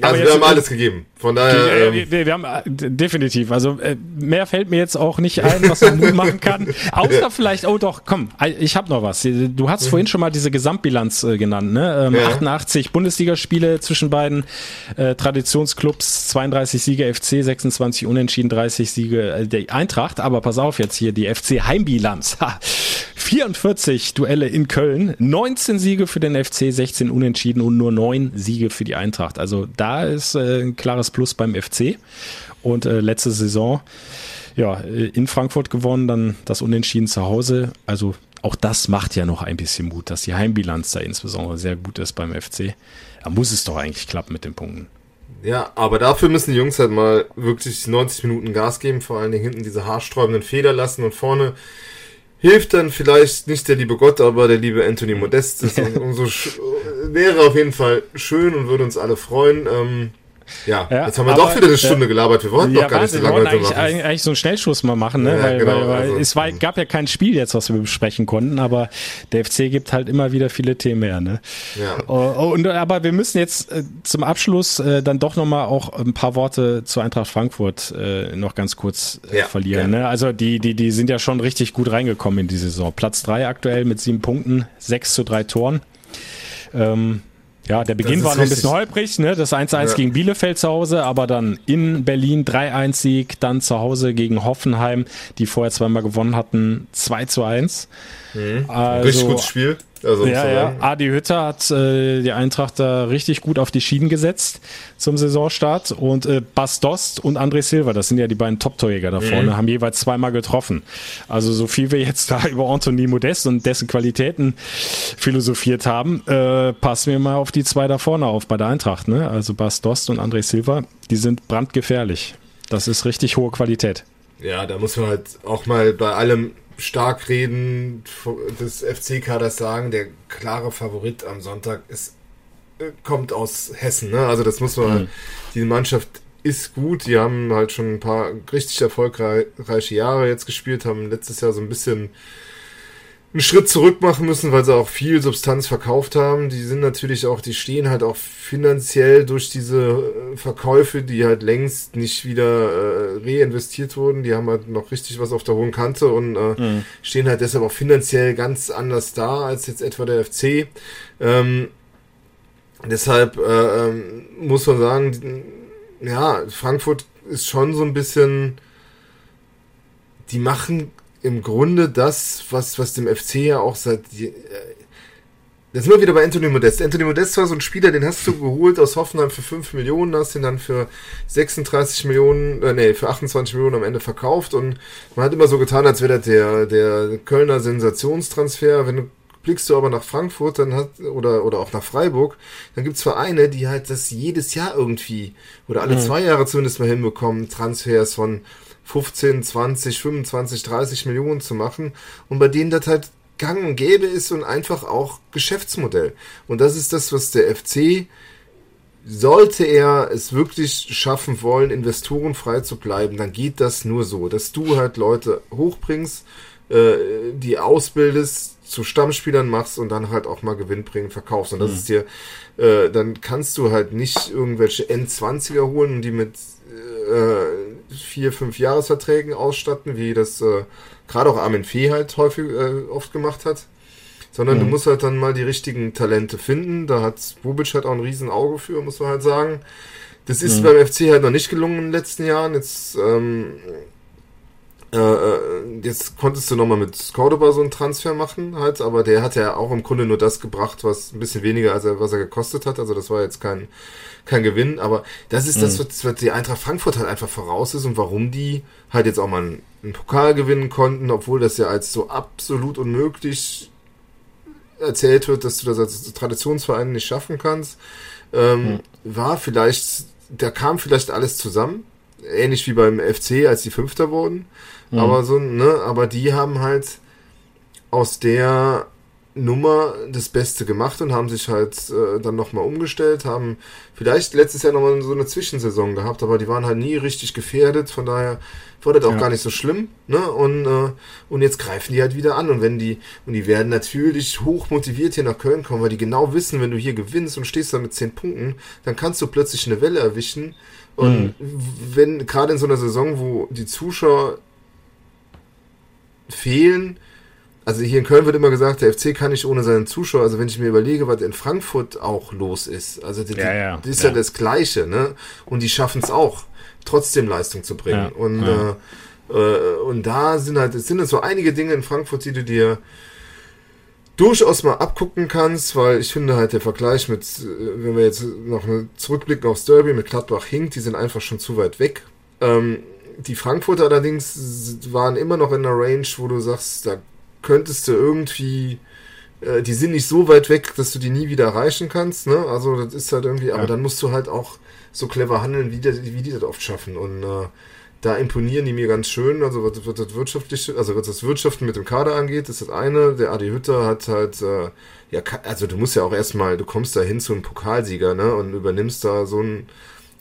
Speaker 3: Also wir haben alles gegeben. Von daher.
Speaker 2: Ähm, wir, wir, haben äh, definitiv. Also äh, mehr fällt mir jetzt auch nicht ein, was man Mut machen kann. Außer vielleicht, oh doch, komm, ich habe noch was. Du hast mhm. vorhin schon mal diese Gesamtbilanz äh, genannt, ne? Ähm, ja. 88 Bundesligaspiele zwischen beiden äh, Traditionsclubs, 32 Siege FC, 26 Unentschieden, 30 Siege äh, der Eintracht. Aber pass auf jetzt hier, die FC Heimbilanz. 44 Duelle in Köln, 19 Siege für den FC, 16 Unentschieden und nur 9 Siege für die Eintracht. Also da ist äh, ein klares klares Plus beim FC. Und äh, letzte Saison ja, äh, in Frankfurt gewonnen, dann das Unentschieden zu Hause. Also auch das macht ja noch ein bisschen Mut, dass die Heimbilanz da insbesondere sehr gut ist beim FC. Da muss es doch eigentlich klappen mit den Punkten.
Speaker 3: Ja, aber dafür müssen die Jungs halt mal wirklich 90 Minuten Gas geben, vor allen Dingen hinten diese haarsträubenden Feder lassen und vorne hilft dann vielleicht nicht der liebe Gott, aber der liebe Anthony Modest. Das umso wäre auf jeden Fall schön und würde uns alle freuen. Ähm, Ja, ja jetzt haben wir doch wieder eine Stunde äh, gelabert. Wir wollten ja, doch gar nicht so lange
Speaker 2: wir eigentlich, machen. eigentlich so einen Schnellschuss mal machen, ne? Ja, weil, genau, weil, weil also, es war, gab ja kein Spiel jetzt, was wir besprechen konnten, aber der FC gibt halt immer wieder viele Themen mehr. Ne? Ja. Oh, oh, und, aber wir müssen jetzt äh, zum Abschluss äh, dann doch nochmal auch ein paar Worte zu Eintracht Frankfurt äh, noch ganz kurz äh, ja, verlieren. Ne? Also die, die, die sind ja schon richtig gut reingekommen in die Saison. Platz drei aktuell mit sieben Punkten, sechs zu drei Toren. Ähm, ja, der Beginn war noch ein bisschen holprig, ne? Das 1-1 ja. gegen Bielefeld zu Hause, aber dann in Berlin 3-1-Sieg, dann zu Hause gegen Hoffenheim, die vorher zweimal gewonnen hatten, 2-1.
Speaker 3: Mhm. Also, Richtig gutes Spiel.
Speaker 2: Also, ja, ja. Adi Hütter hat äh, die Eintracht da richtig gut auf die Schienen gesetzt zum Saisonstart und äh, Bas Dost und André Silva, das sind ja die beiden Top-Torjäger da vorne, mhm. haben jeweils zweimal getroffen. Also so viel wir jetzt da über Anthony Modest und dessen Qualitäten philosophiert haben, äh, passen wir mal auf die zwei da vorne auf bei der Eintracht. Ne? Also Bas Dost und André Silva, die sind brandgefährlich. Das ist richtig hohe Qualität.
Speaker 3: Ja, da muss man halt auch mal bei allem Starkreden des FC-Kaders sagen, der klare Favorit am Sonntag ist, äh, kommt aus Hessen. Ne? Also das muss man, mhm. die Mannschaft ist gut. Die haben halt schon ein paar richtig erfolgreiche Jahre jetzt gespielt, haben letztes Jahr so ein bisschen einen Schritt zurück machen müssen, weil sie auch viel Substanz verkauft haben. Die sind natürlich auch, die stehen halt auch finanziell durch diese äh, Verkäufe, die halt längst nicht wieder äh, reinvestiert wurden. Die haben halt noch richtig was auf der hohen Kante und äh, mhm. stehen halt deshalb auch finanziell ganz anders da als jetzt etwa der FC. Ähm, deshalb äh, ähm, muss man sagen, ja, Frankfurt ist schon so ein bisschen, die machen im Grunde das, was, was dem FC ja auch seit. Äh, das sind wir wieder bei Anthony Modest. Anthony Modest war so ein Spieler, den hast du geholt aus Hoffenheim für 5 Millionen, hast ihn dann für 36 Millionen, äh, nee, für 28 Millionen am Ende verkauft und man hat immer so getan, als wäre das der, der Kölner Sensationstransfer. Wenn du blickst du aber nach Frankfurt dann hat, oder, oder auch nach Freiburg, dann gibt's Vereine, die halt das jedes Jahr irgendwie oder alle mhm. zwei Jahre zumindest mal hinbekommen, Transfers von 15, 20, 25, 30 Millionen zu machen und bei denen das halt gang und gäbe ist und einfach auch Geschäftsmodell. Und das ist das, was der FC sollte er es wirklich schaffen wollen, Investoren frei zu bleiben, dann geht das nur so, dass du halt Leute hochbringst, äh, die ausbildest, zu Stammspielern machst und dann halt auch mal Gewinn bringen, verkaufst. Und das mhm. ist dir, äh, dann kannst du halt nicht irgendwelche N20er holen und die mit äh, vier, fünf Jahresverträgen ausstatten, wie das äh, gerade auch Armin Fee halt häufig äh, oft gemacht hat. Sondern mhm. du musst halt dann mal die richtigen Talente finden. Da hat Bubic halt auch ein riesen Auge für, muss man halt sagen. Das ist mhm. beim FC halt noch nicht gelungen in den letzten Jahren. Jetzt, ähm, äh, äh jetzt konntest du nochmal mit Cordoba so einen Transfer machen, halt, aber der hat ja auch im Grunde nur das gebracht, was ein bisschen weniger, als er, was er gekostet hat. Also das war jetzt kein, kein Gewinn, aber das ist mhm. das, was, was die Eintracht Frankfurt halt einfach voraus ist und warum die halt jetzt auch mal einen, einen Pokal gewinnen konnten, obwohl das ja als so absolut unmöglich erzählt wird, dass du das als Traditionsverein nicht schaffen kannst, ähm, mhm. war vielleicht, da kam vielleicht alles zusammen, ähnlich wie beim FC, als die Fünfter wurden, mhm. aber so, ne, aber die haben halt aus der Nummer das Beste gemacht und haben sich halt äh, dann nochmal umgestellt, haben vielleicht letztes Jahr nochmal so eine Zwischensaison gehabt, aber die waren halt nie richtig gefährdet, von daher war das auch ja. gar nicht so schlimm, ne? Und, äh, und jetzt greifen die halt wieder an und wenn die, und die werden natürlich hoch motiviert hier nach Köln kommen, weil die genau wissen, wenn du hier gewinnst und stehst da mit zehn Punkten, dann kannst du plötzlich eine Welle erwischen. Und mhm. wenn, gerade in so einer Saison, wo die Zuschauer fehlen, also hier in Köln wird immer gesagt, der FC kann nicht ohne seinen Zuschauer. Also wenn ich mir überlege, was in Frankfurt auch los ist, also die, ja, ja, das ist ja. ja. das Gleiche, ne? Und die schaffen es auch, trotzdem Leistung zu bringen. und äh, äh, und da sind halt, es sind so einige Dinge in Frankfurt, die du dir durchaus mal abgucken kannst, weil ich finde halt der Vergleich mit, äh, wenn wir jetzt noch zurückblicken aufs Derby mit Gladbach hinkt, die sind einfach schon zu weit weg. Ähm, die Frankfurter allerdings waren immer noch in einer Range, wo du sagst, da könntest du irgendwie, äh, die sind nicht so weit weg, dass du die nie wieder erreichen kannst, ne? Also das ist halt irgendwie, ja. aber dann musst du halt auch so clever handeln, wie die, wie die das oft schaffen. Und äh, da imponieren die mir ganz schön. Also was, was das wirtschaftliche, also was das Wirtschaften mit dem Kader angeht, ist das eine. Der Adi Hütter hat halt, äh, ja, also du musst ja auch erstmal, du kommst da hin zu einem Pokalsieger, ne? Und übernimmst da so ein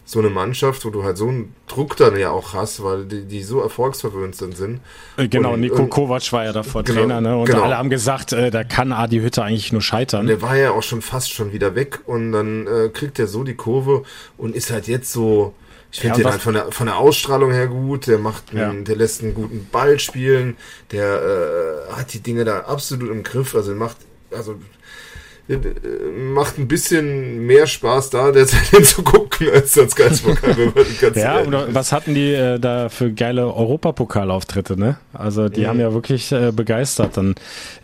Speaker 3: so eine Mannschaft, wo du halt so einen Druck dann ja auch hast, weil die, die so erfolgsverwöhnt sind.
Speaker 2: Äh, genau, und, Nico Kovac war ja davor genau, Trainer, ne? Und genau. alle haben gesagt, äh, da kann Adi Hütte eigentlich nur scheitern. Und
Speaker 3: der war ja auch schon fast schon wieder weg und dann äh, kriegt er so die Kurve und ist halt jetzt so. Ich finde ja, den halt von der, von der Ausstrahlung her gut, der macht einen, ja. der lässt einen guten Ball spielen, der äh, hat die Dinge da absolut im Griff, also macht, also äh, macht ein bisschen mehr Spaß da, derzeit hinzugucken, als als Geistpokal.
Speaker 2: ja, und was hatten die äh, da für geile Europapokalauftritte, ne? Also die mhm. haben ja wirklich äh, begeistert dann,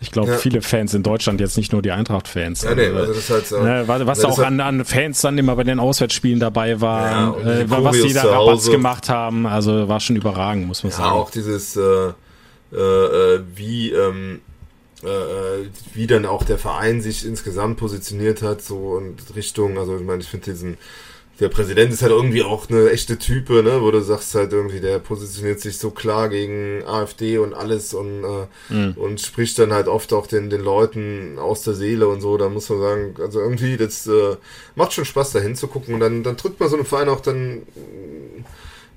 Speaker 2: ich glaube, ja. viele Fans in Deutschland, jetzt nicht nur die Eintracht-Fans. Ja, nee, also, das halt so, ne, was, auch an, an Fans dann immer bei den Auswärtsspielen dabei waren, ja, äh, was die da Rabatz gemacht haben, also war schon überragend, muss man sagen.
Speaker 3: Ja, auch dieses äh, äh, wie ähm, äh, wie dann auch der Verein sich insgesamt positioniert hat, so in Richtung, also ich meine, ich finde diesen, der Präsident ist halt irgendwie auch eine echte Type, ne, wo du sagst halt irgendwie, der positioniert sich so klar gegen AfD und alles und, äh, mhm. und spricht dann halt oft auch den, den Leuten aus der Seele und so, da muss man sagen, also irgendwie, das äh, macht schon Spaß da hinzugucken und dann, dann drückt man so einem Verein auch dann äh,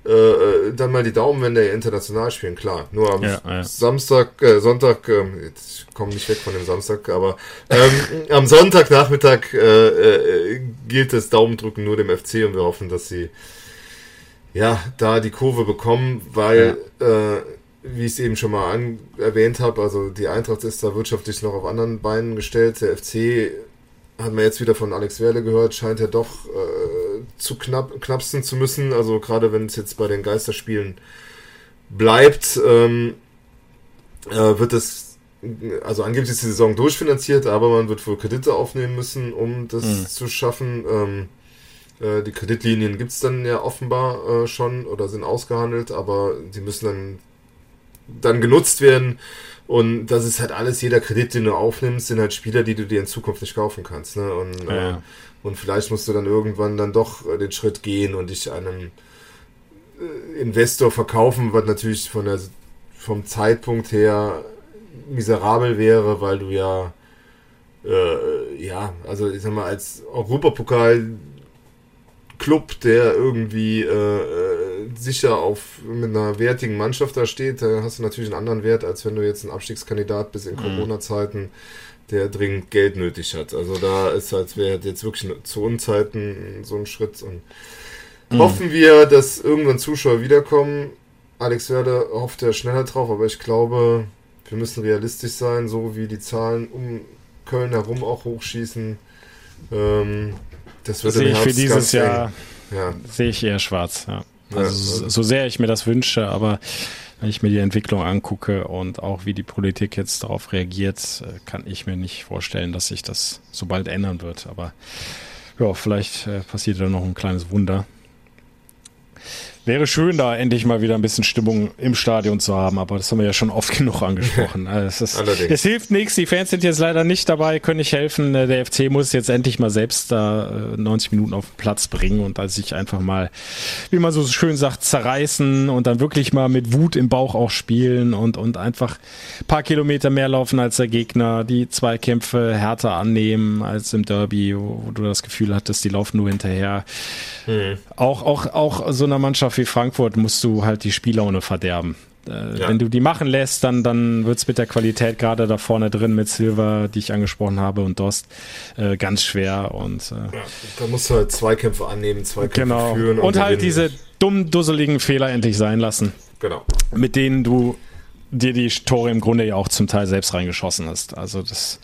Speaker 3: äh, dann mal die Daumen, wenn der international spielen, klar. Nur am ja, ja. Samstag, äh, Sonntag, äh, jetzt komme nicht weg von dem Samstag, aber ähm, am Sonntagnachmittag äh, äh, gilt das Daumendrücken nur dem FC und wir hoffen, dass sie ja da die Kurve bekommen, weil ja. äh, wie ich es eben schon mal an, erwähnt habe, also die Eintracht ist da wirtschaftlich noch auf anderen Beinen gestellt. Der FC hat man jetzt wieder von Alex Werle gehört, scheint er doch äh, zu knapp, knappsten zu müssen. Also gerade wenn es jetzt bei den Geisterspielen bleibt, ähm, äh, wird es, also angeblich ist die Saison durchfinanziert, aber man wird wohl Kredite aufnehmen müssen, um das mhm. zu schaffen. Ähm, äh, die Kreditlinien gibt es dann ja offenbar äh, schon oder sind ausgehandelt, aber die müssen dann, dann genutzt werden. Und das ist halt alles, jeder Kredit, den du aufnimmst, sind halt Spieler, die du dir in Zukunft nicht kaufen kannst. Ne? Und, ja. äh, und vielleicht musst du dann irgendwann dann doch äh, den Schritt gehen und dich einem äh, Investor verkaufen, was natürlich von der, vom Zeitpunkt her miserabel wäre, weil du ja, äh, ja, also ich sag mal, als Europapokal Club, der irgendwie äh, äh, sicher auf mit einer wertigen Mannschaft da steht, da hast du natürlich einen anderen Wert, als wenn du jetzt ein Abstiegskandidat bist in mhm. Corona-Zeiten, der dringend Geld nötig hat. Also da ist als wäre jetzt wirklich zu Unzeiten so ein Schritt und mhm. hoffen wir, dass irgendwann Zuschauer wiederkommen. Alex Werder hofft ja schneller drauf, aber ich glaube, wir müssen realistisch sein, so wie die Zahlen um Köln herum auch hochschießen. Ähm,
Speaker 2: das wird sehe ich für dieses Jahr ja. sehe ich eher schwarz. Ja. Also ja, so sehr ich mir das wünsche, aber wenn ich mir die Entwicklung angucke und auch wie die Politik jetzt darauf reagiert, äh, kann ich mir nicht vorstellen, dass sich das so bald ändern wird. Aber ja, vielleicht äh, passiert da noch ein kleines Wunder. Wäre schön, da endlich mal wieder ein bisschen Stimmung im Stadion zu haben, aber das haben wir ja schon oft genug angesprochen. Also es, ist, es, hilft nichts, die Fans sind jetzt leider nicht dabei, können nicht helfen. Der FC muss jetzt endlich mal selbst da 90 äh, Minuten auf den Platz bringen und da sich einfach mal, wie man so schön sagt, zerreißen und dann wirklich mal mit Wut im Bauch auch spielen und, und einfach ein paar Kilometer mehr laufen als der Gegner, die Zweikämpfe härter annehmen als im Derby, wo, wo du das Gefühl hattest, die laufen nur hinterher. Hm. Auch, auch, auch so einer Mannschaft wie Frankfurt musst du halt die Spiellaune verderben. Äh, ja. Wenn du die machen lässt, dann, dann wird es mit der Qualität gerade da vorne drin mit Silver, die ich angesprochen habe, und Dost äh, ganz schwer. Und, äh,
Speaker 3: ja, da musst du halt Zweikämpfe annehmen, Zweikämpfe
Speaker 2: genau.
Speaker 3: führen.
Speaker 2: Und, und halt diese dumm, dusseligen Fehler endlich sein lassen.
Speaker 3: Genau.
Speaker 2: Mit denen du dir die Tore im Grunde ja auch zum Teil selbst reingeschossen hast. Also das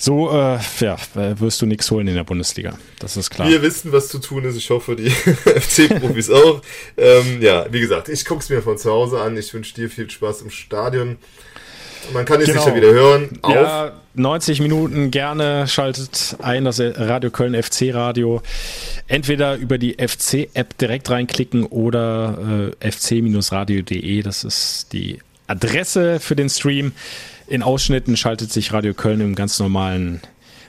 Speaker 2: so äh, ja, wirst du nichts holen in der Bundesliga. Das ist klar.
Speaker 3: Wir wissen, was zu tun ist. Ich hoffe, die FC-Profis auch. Ähm, ja, wie gesagt, ich gucke es mir von zu Hause an. Ich wünsche dir viel Spaß im Stadion. Man kann es genau. sicher wieder hören.
Speaker 2: Auf. Ja, 90 Minuten gerne schaltet ein, das Radio Köln FC Radio. Entweder über die FC-App direkt reinklicken oder äh, fc-radio.de. Das ist die Adresse für den Stream. In Ausschnitten schaltet sich Radio Köln im ganz normalen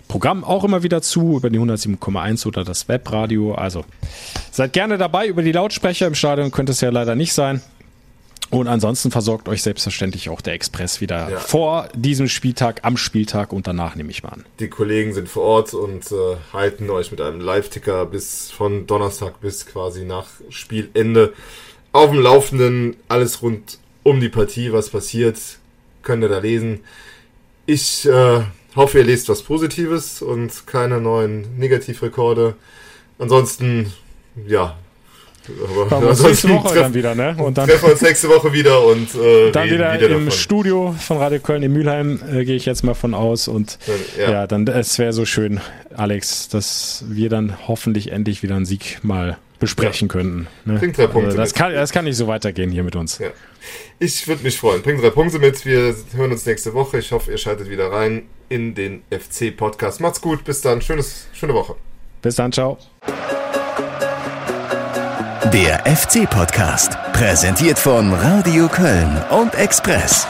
Speaker 2: Programm auch immer wieder zu, über die 107,1 oder das Webradio. Also seid gerne dabei über die Lautsprecher. Im Stadion könnte es ja leider nicht sein. Und ansonsten versorgt euch selbstverständlich auch der Express wieder ja. vor diesem Spieltag, am Spieltag und danach nehme ich mal an.
Speaker 3: Die Kollegen sind vor Ort und äh, halten euch mit einem Live-Ticker bis von Donnerstag bis quasi nach Spielende auf dem Laufenden. Alles rund um die Partie, was passiert, könnt ihr da lesen. Ich äh, hoffe, ihr lest was Positives und keine neuen Negativrekorde. Ansonsten, ja,
Speaker 2: aber wir nächste Woche treff, dann wieder, ne?
Speaker 3: Und dann treffen wir uns nächste Woche wieder und
Speaker 2: äh, dann wieder, wieder im davon. Studio von Radio Köln in Mülheim äh, gehe ich jetzt mal von aus und ja, ja dann es wäre so schön, Alex, dass wir dann hoffentlich endlich wieder einen Sieg mal besprechen ja. könnten. Ne?
Speaker 3: Bringt drei Punkte.
Speaker 2: Also das, kann, das kann nicht so weitergehen hier mit uns.
Speaker 3: Ja. Ich würde mich freuen. Bringt drei Punkte mit. Wir hören uns nächste Woche. Ich hoffe, ihr schaltet wieder rein in den FC-Podcast. Macht's gut. Bis dann. Schönes, schöne Woche.
Speaker 2: Bis dann. Ciao.
Speaker 1: Der FC-Podcast, präsentiert von Radio Köln und Express.